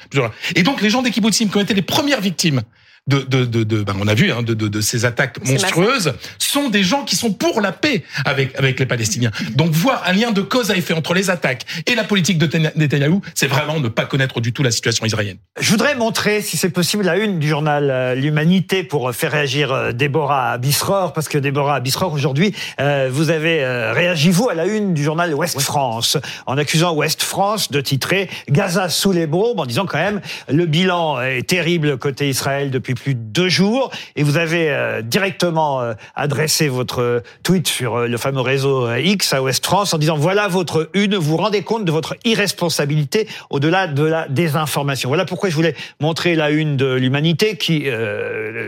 Et donc, les gens des kibbutzim qui ont été les premières victimes de, de, de, de ben on a vu hein, de, de, de, ces attaques monstrueuses sont des gens qui sont pour la paix avec avec les Palestiniens. Donc voir un lien de cause à effet entre les attaques et la politique de Netanyahou, c'est vraiment ne pas connaître du tout la situation israélienne. Je voudrais montrer, si c'est possible, la une du journal euh, L'Humanité pour faire réagir euh, Déborah Abisror, parce que Déborah Abisror, aujourd'hui, euh, vous avez réagi, vous, à la une du journal Ouest France, en accusant Ouest France de titrer Gaza sous les bombes, en disant quand même, le bilan est terrible côté Israël depuis plus de deux jours et vous avez euh, directement euh, adressé votre tweet sur euh, le fameux réseau X à Ouest France en disant voilà votre une, vous vous rendez compte de votre irresponsabilité au-delà de la désinformation. Voilà pourquoi je voulais montrer la une de l'humanité qui,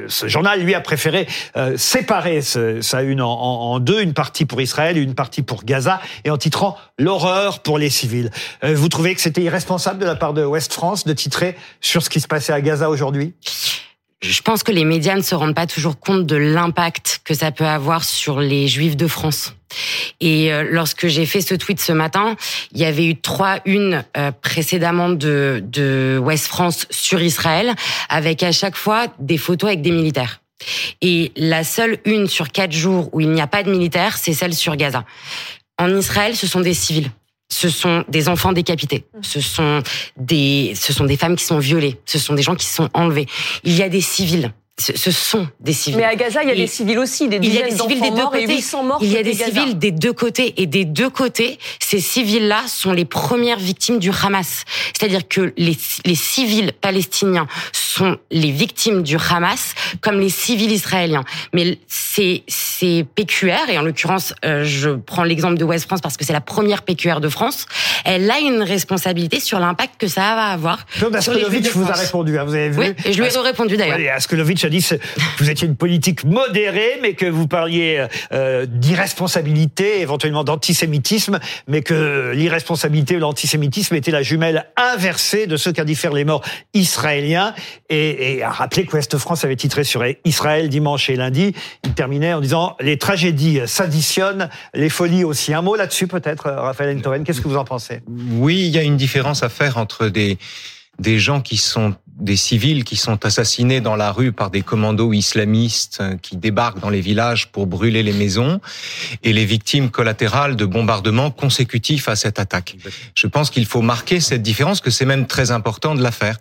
ce journal lui a préféré séparer sa une en, en, deux, une partie pour Israël et une partie pour Gaza et en titrant l'horreur pour les civils. vous trouvez que c'était irresponsable de la part de Ouest France de titrer sur ce qui se passait à Gaza aujourd'hui? Je pense que les médias ne se rendent pas toujours compte de l'impact que ça peut avoir sur les juifs de France. Et euh, lorsque j'ai fait ce tweet ce matin, il y avait eu trois unes euh, précédemment de, de West France sur Israël, avec à chaque fois des photos avec des militaires. Et la seule une sur quatre jours où il n'y a pas de militaires, c'est celle sur Gaza. En Israël, ce sont des civils ce sont des enfants décapités, ce sont des, ce sont des femmes qui sont violées, ce sont des gens qui sont enlevés. Il y a des civils ce sont des civils. Mais à Gaza, il y a des civils aussi, des il y a des dizaines civils des deux morts et côtés. 800 morts Il y a des Gaza. civils des deux côtés et des deux côtés, ces civils-là sont les premières victimes du Hamas. C'est-à-dire que les, les civils palestiniens sont les victimes du Hamas comme les civils israéliens. Mais c'est c'est PQR et en l'occurrence, euh, je prends l'exemple de West France parce que c'est la première PQR de France. Elle a une responsabilité sur l'impact que ça va avoir. Claude Askolovitch vous a répondu, hein, vous avez vu Oui, et je lui ai répondu d'ailleurs. Oui, Que vous étiez une politique modérée, mais que vous parliez euh, d'irresponsabilité, éventuellement d'antisémitisme, mais que l'irresponsabilité ou l'antisémitisme était la jumelle inversée de ce qu'a dit faire les morts israéliens. Et, et a rappelé qu'Ouest France avait titré sur Israël dimanche et lundi. Il terminait en disant les tragédies s'additionnent, les folies aussi. Un mot là-dessus peut-être, Raphaël Entoven, qu'est-ce que vous en pensez? Oui, il y a une différence à faire entre des gens qui sont des civils qui sont assassinés dans la rue par des commandos islamistes euh, qui débarquent dans les villages pour brûler les maisons et les victimes collatérales de bombardements consécutifs à cette attaque. Je pense qu'il faut marquer cette différence, que c'est même très important de la faire.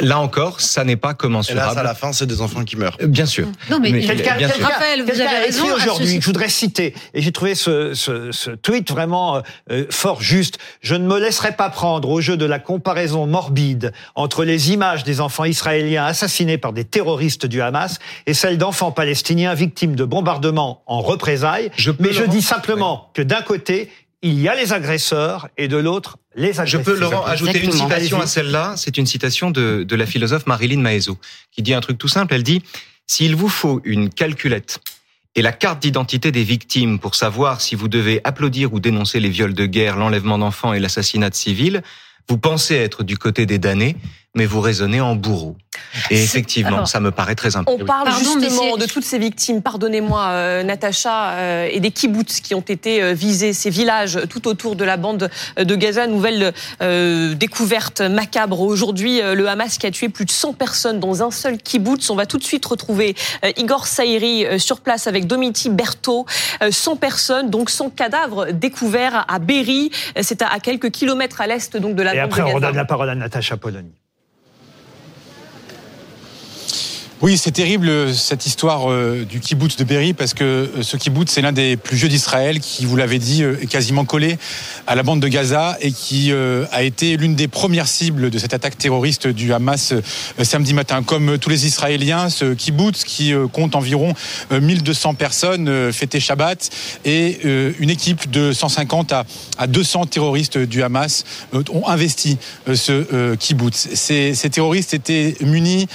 Là encore, ça n'est pas Et commensurable. là, à la fin, c'est des enfants qui meurent. Euh, Bien sûr. Non, mais Quelqu'un bien sûr. quelqu'un- Raphaël, vous quelqu'un avez raison, aujourd'hui, je voudrais citer, et j'ai trouvé ce, ce, ce tweet vraiment euh, fort juste. Je ne me laisserai pas prendre au jeu de la comparaison morbide entre les images des enfants israéliens assassinés par des terroristes du Hamas et celles d'enfants palestiniens victimes de bombardements en représailles. Je Mais je dis simplement que d'un côté, il y a les agresseurs et de l'autre, les Je agresseurs. peux, Laurent, ajouter une citation à celle-là. C'est une citation de, de la philosophe Marilyn Maezo, qui dit un truc tout simple. Elle dit, s'il vous faut une calculette et la carte d'identité des victimes pour savoir si vous devez applaudir ou dénoncer les viols de guerre, l'enlèvement d'enfants et l'assassinat de civils, vous pensez être du côté des damnés, mais vous raisonnez en bourreau. Et effectivement, alors, ça me paraît très On important. parle Pardon, mais justement de toutes ces victimes, pardonnez-moi euh, Natacha, euh, et des kibbutz qui ont été euh, visés, ces villages tout autour de la bande de Gaza. Nouvelle euh, découverte macabre aujourd'hui, euh, le Hamas qui a tué plus de 100 personnes dans un seul kibbutz. On va tout de suite retrouver euh, Igor Saïri euh, sur place avec Domiti Berthaud. Euh, 100 personnes, donc 100 cadavres découverts à Berry. Euh, C'est à, à quelques kilomètres à l'est donc de la Et bande après, de on Gaza. redonne la parole à Natacha Polony. Oui, c'est terrible euh, cette histoire euh, du kibbutz de Berry parce que euh, ce kibbutz c'est l'un des plus vieux d'Israël qui, vous l'avez dit, est quasiment collé à la bande de Gaza et qui a été l'une des premières cibles de cette attaque terroriste du Hamas samedi matin. Comme tous les Israéliens, ce kibbutz qui compte environ euh, 1200 personnes fêtait Shabbat et une équipe de 150 à, à 200 terroristes du Hamas ont investi ce kibbutz. Ces terroristes étaient munis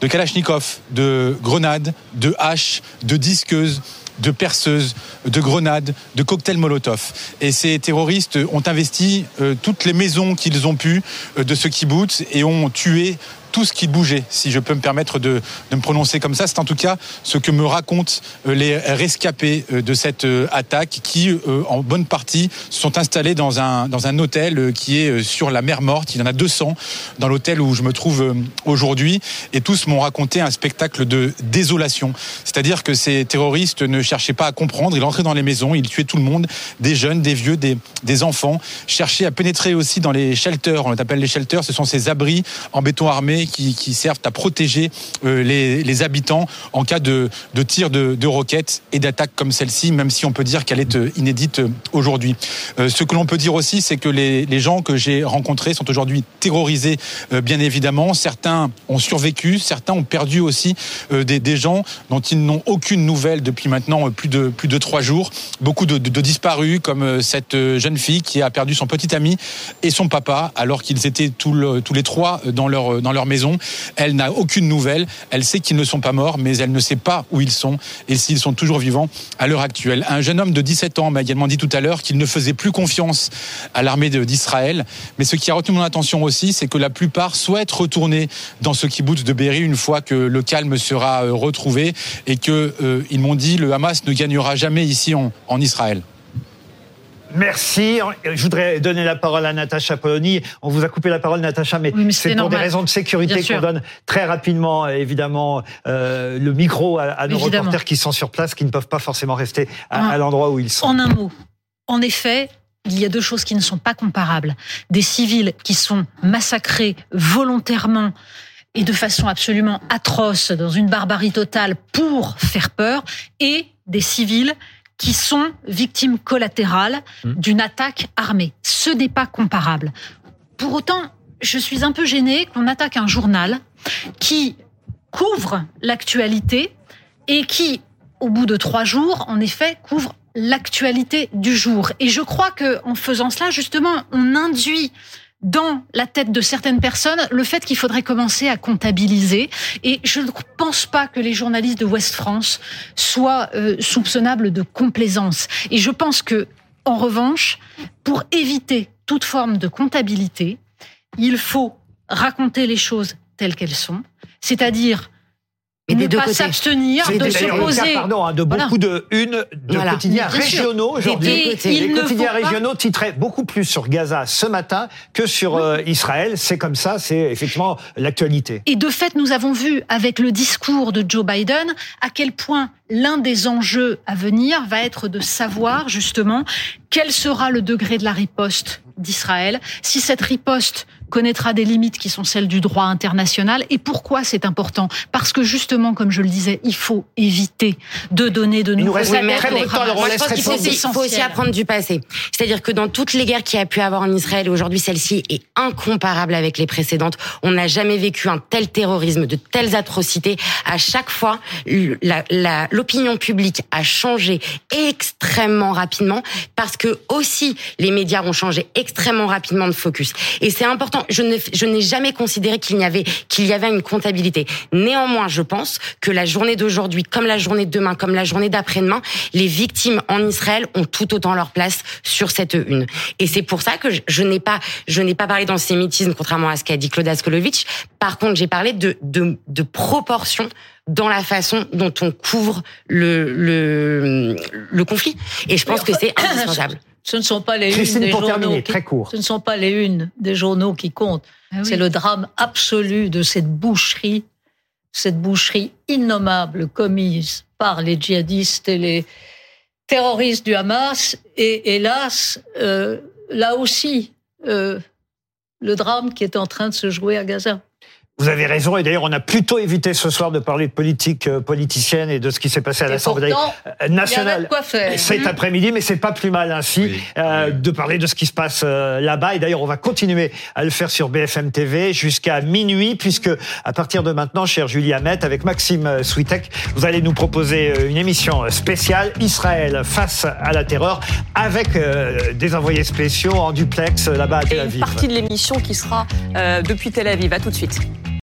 de Kalachnikov, de grenades, de haches, de disqueuses, de perceuses, de grenades, de cocktails Molotov. Et ces terroristes ont investi euh, toutes les maisons qu'ils ont pu euh, de ce kibbutz et ont tué tout ce qui bougeait, si je peux me permettre de, me prononcer comme ça. C'est en tout cas ce que me racontent euh, les rescapés euh, de cette euh, attaque qui, en bonne partie, sont installés dans un, dans un hôtel qui est sur la mer Morte. Il y en a 200 dans l'hôtel où je me trouve aujourd'hui. Et tous m'ont raconté un spectacle de désolation. C'est-à-dire que ces terroristes ne cherchaient pas à comprendre. Ils entraient dans les maisons, ils tuaient tout le monde, des jeunes, des vieux, des, des enfants. Cherchaient à pénétrer aussi dans les shelters. On les appelle les shelters. Ce sont ces abris en béton armé qui, servent à protéger euh, les, habitants en cas de, de tir de, roquettes et d'attaques comme celle-ci, même si on peut dire qu'elle est euh, inédite euh, aujourd'hui. Ce que l'on peut dire aussi, c'est que les, gens que j'ai rencontrés sont aujourd'hui terrorisés, bien évidemment. Certains ont survécu, certains ont perdu aussi des, gens dont ils n'ont aucune nouvelle depuis maintenant plus de, plus de trois jours. Beaucoup de, disparus, comme cette jeune fille qui a perdu son petit ami et son papa, alors qu'ils étaient tous, tous les trois dans leur, dans leur maison. Elle n'a aucune nouvelle. Elle sait qu'ils ne sont pas morts, mais elle ne sait pas où ils sont et s'ils sont toujours vivants à l'heure actuelle. Un jeune homme de 17 ans m'a également dit tout à l'heure qu'il ne faisait plus confiance à l'armée d'Israël. Mais ce qui a retenu mon attention aussi, c'est que la plupart souhaitent retourner dans ce kibbutz de Berry une fois que le calme sera euh, retrouvé et que euh, ils m'ont dit le Hamas ne gagnera jamais ici en Israël. Merci. Je voudrais donner la parole à Natacha Polony. On vous a coupé la parole, Natacha, mais, Oui, mais c'est pour des raisons de sécurité qu'on donne très rapidement, évidemment, euh, le micro à, à nos Évidemment. reporters qui sont sur place, qui ne peuvent pas forcément rester à l'endroit où ils sont. En un mot, en effet, il y a deux choses qui ne sont pas comparables. Des civils qui sont massacrés volontairement et de façon absolument atroce, dans une barbarie totale pour faire peur, et des civils qui sont victimes collatérales mmh. d'une attaque armée. Ce n'est pas comparable. Pour autant, je suis un peu gênée qu'on attaque un journal qui couvre l'actualité et qui, au bout de trois jours, en effet, couvre l'actualité du jour. Et je crois que en faisant cela, justement, on induit dans la tête de certaines personnes le fait qu'il faudrait commencer à comptabiliser. Et je ne pense pas que les journalistes de West France soient euh, soupçonnables de complaisance. Et je pense que, en revanche, pour éviter toute forme de comptabilité, il faut raconter les choses telles qu'elles sont, c'est-à-dire mais ne pas s'abstenir de s'opposer. pardon, hein, de beaucoup de une de quotidiens régionaux aujourd'hui. Les quotidiens régionaux titraient beaucoup plus sur Gaza ce matin que sur euh, Israël. C'est comme ça, c'est effectivement l'actualité. Et de fait, nous avons vu avec le discours de Joe Biden à quel point l'un des enjeux à venir va être de savoir justement quel sera le degré de la riposte d'Israël, si cette riposte connaîtra des limites qui sont celles du droit international. Et pourquoi c'est important Parce que justement, comme je le disais, il faut éviter de donner de nouveaux alertes. Il faut, aussi, faut aussi apprendre du passé. C'est-à-dire que dans toutes les guerres qu'il y a pu avoir en Israël, aujourd'hui celle-ci est incomparable avec les précédentes. On n'a jamais vécu un tel terrorisme, de telles atrocités. À chaque fois, l'opinion publique a changé extrêmement rapidement parce que aussi les médias ont changé extrêmement rapidement de focus. Et c'est important je n'ai jamais considéré qu'il y avait qu'il y avait une comptabilité. Néanmoins, je pense que la journée d'aujourd'hui, comme la journée de demain, comme la journée d'après-demain, les victimes en Israël ont tout autant leur place sur cette une. Et c'est pour ça que je, n'ai pas je n'ai pas parlé d'antisémitisme contrairement à ce qu'a dit Claude Askolovitch. Par contre, j'ai parlé de, de, de proportion dans la façon dont on couvre le, le, le conflit. Et je pense que c'est indispensable. Ce ne sont pas les unes des journaux. qui, très court. Ce ne sont pas les unes des journaux qui comptent. Ah C'est le drame absolu de cette boucherie, cette boucherie innommable commise par les djihadistes et les terroristes du Hamas. Et hélas, euh, là aussi, euh, le drame qui est en train de se jouer à Gaza. Vous avez raison, et d'ailleurs on a plutôt évité ce soir de parler de politique euh, politicienne et de ce qui s'est passé à l'Assemblée euh, nationale cet mhm. après-midi, mais c'est pas plus mal ainsi euh, de parler de ce qui se passe là-bas. Et d'ailleurs on va continuer à le faire sur BFM TV jusqu'à minuit, puisque à partir de maintenant, cher Julie Hamet, avec Maxime Switek, vous allez nous proposer une émission spéciale Israël face à la terreur, avec des envoyés spéciaux en duplex là-bas à Tel Aviv. Et une partie de l'émission qui sera depuis Tel Aviv. À tout de suite.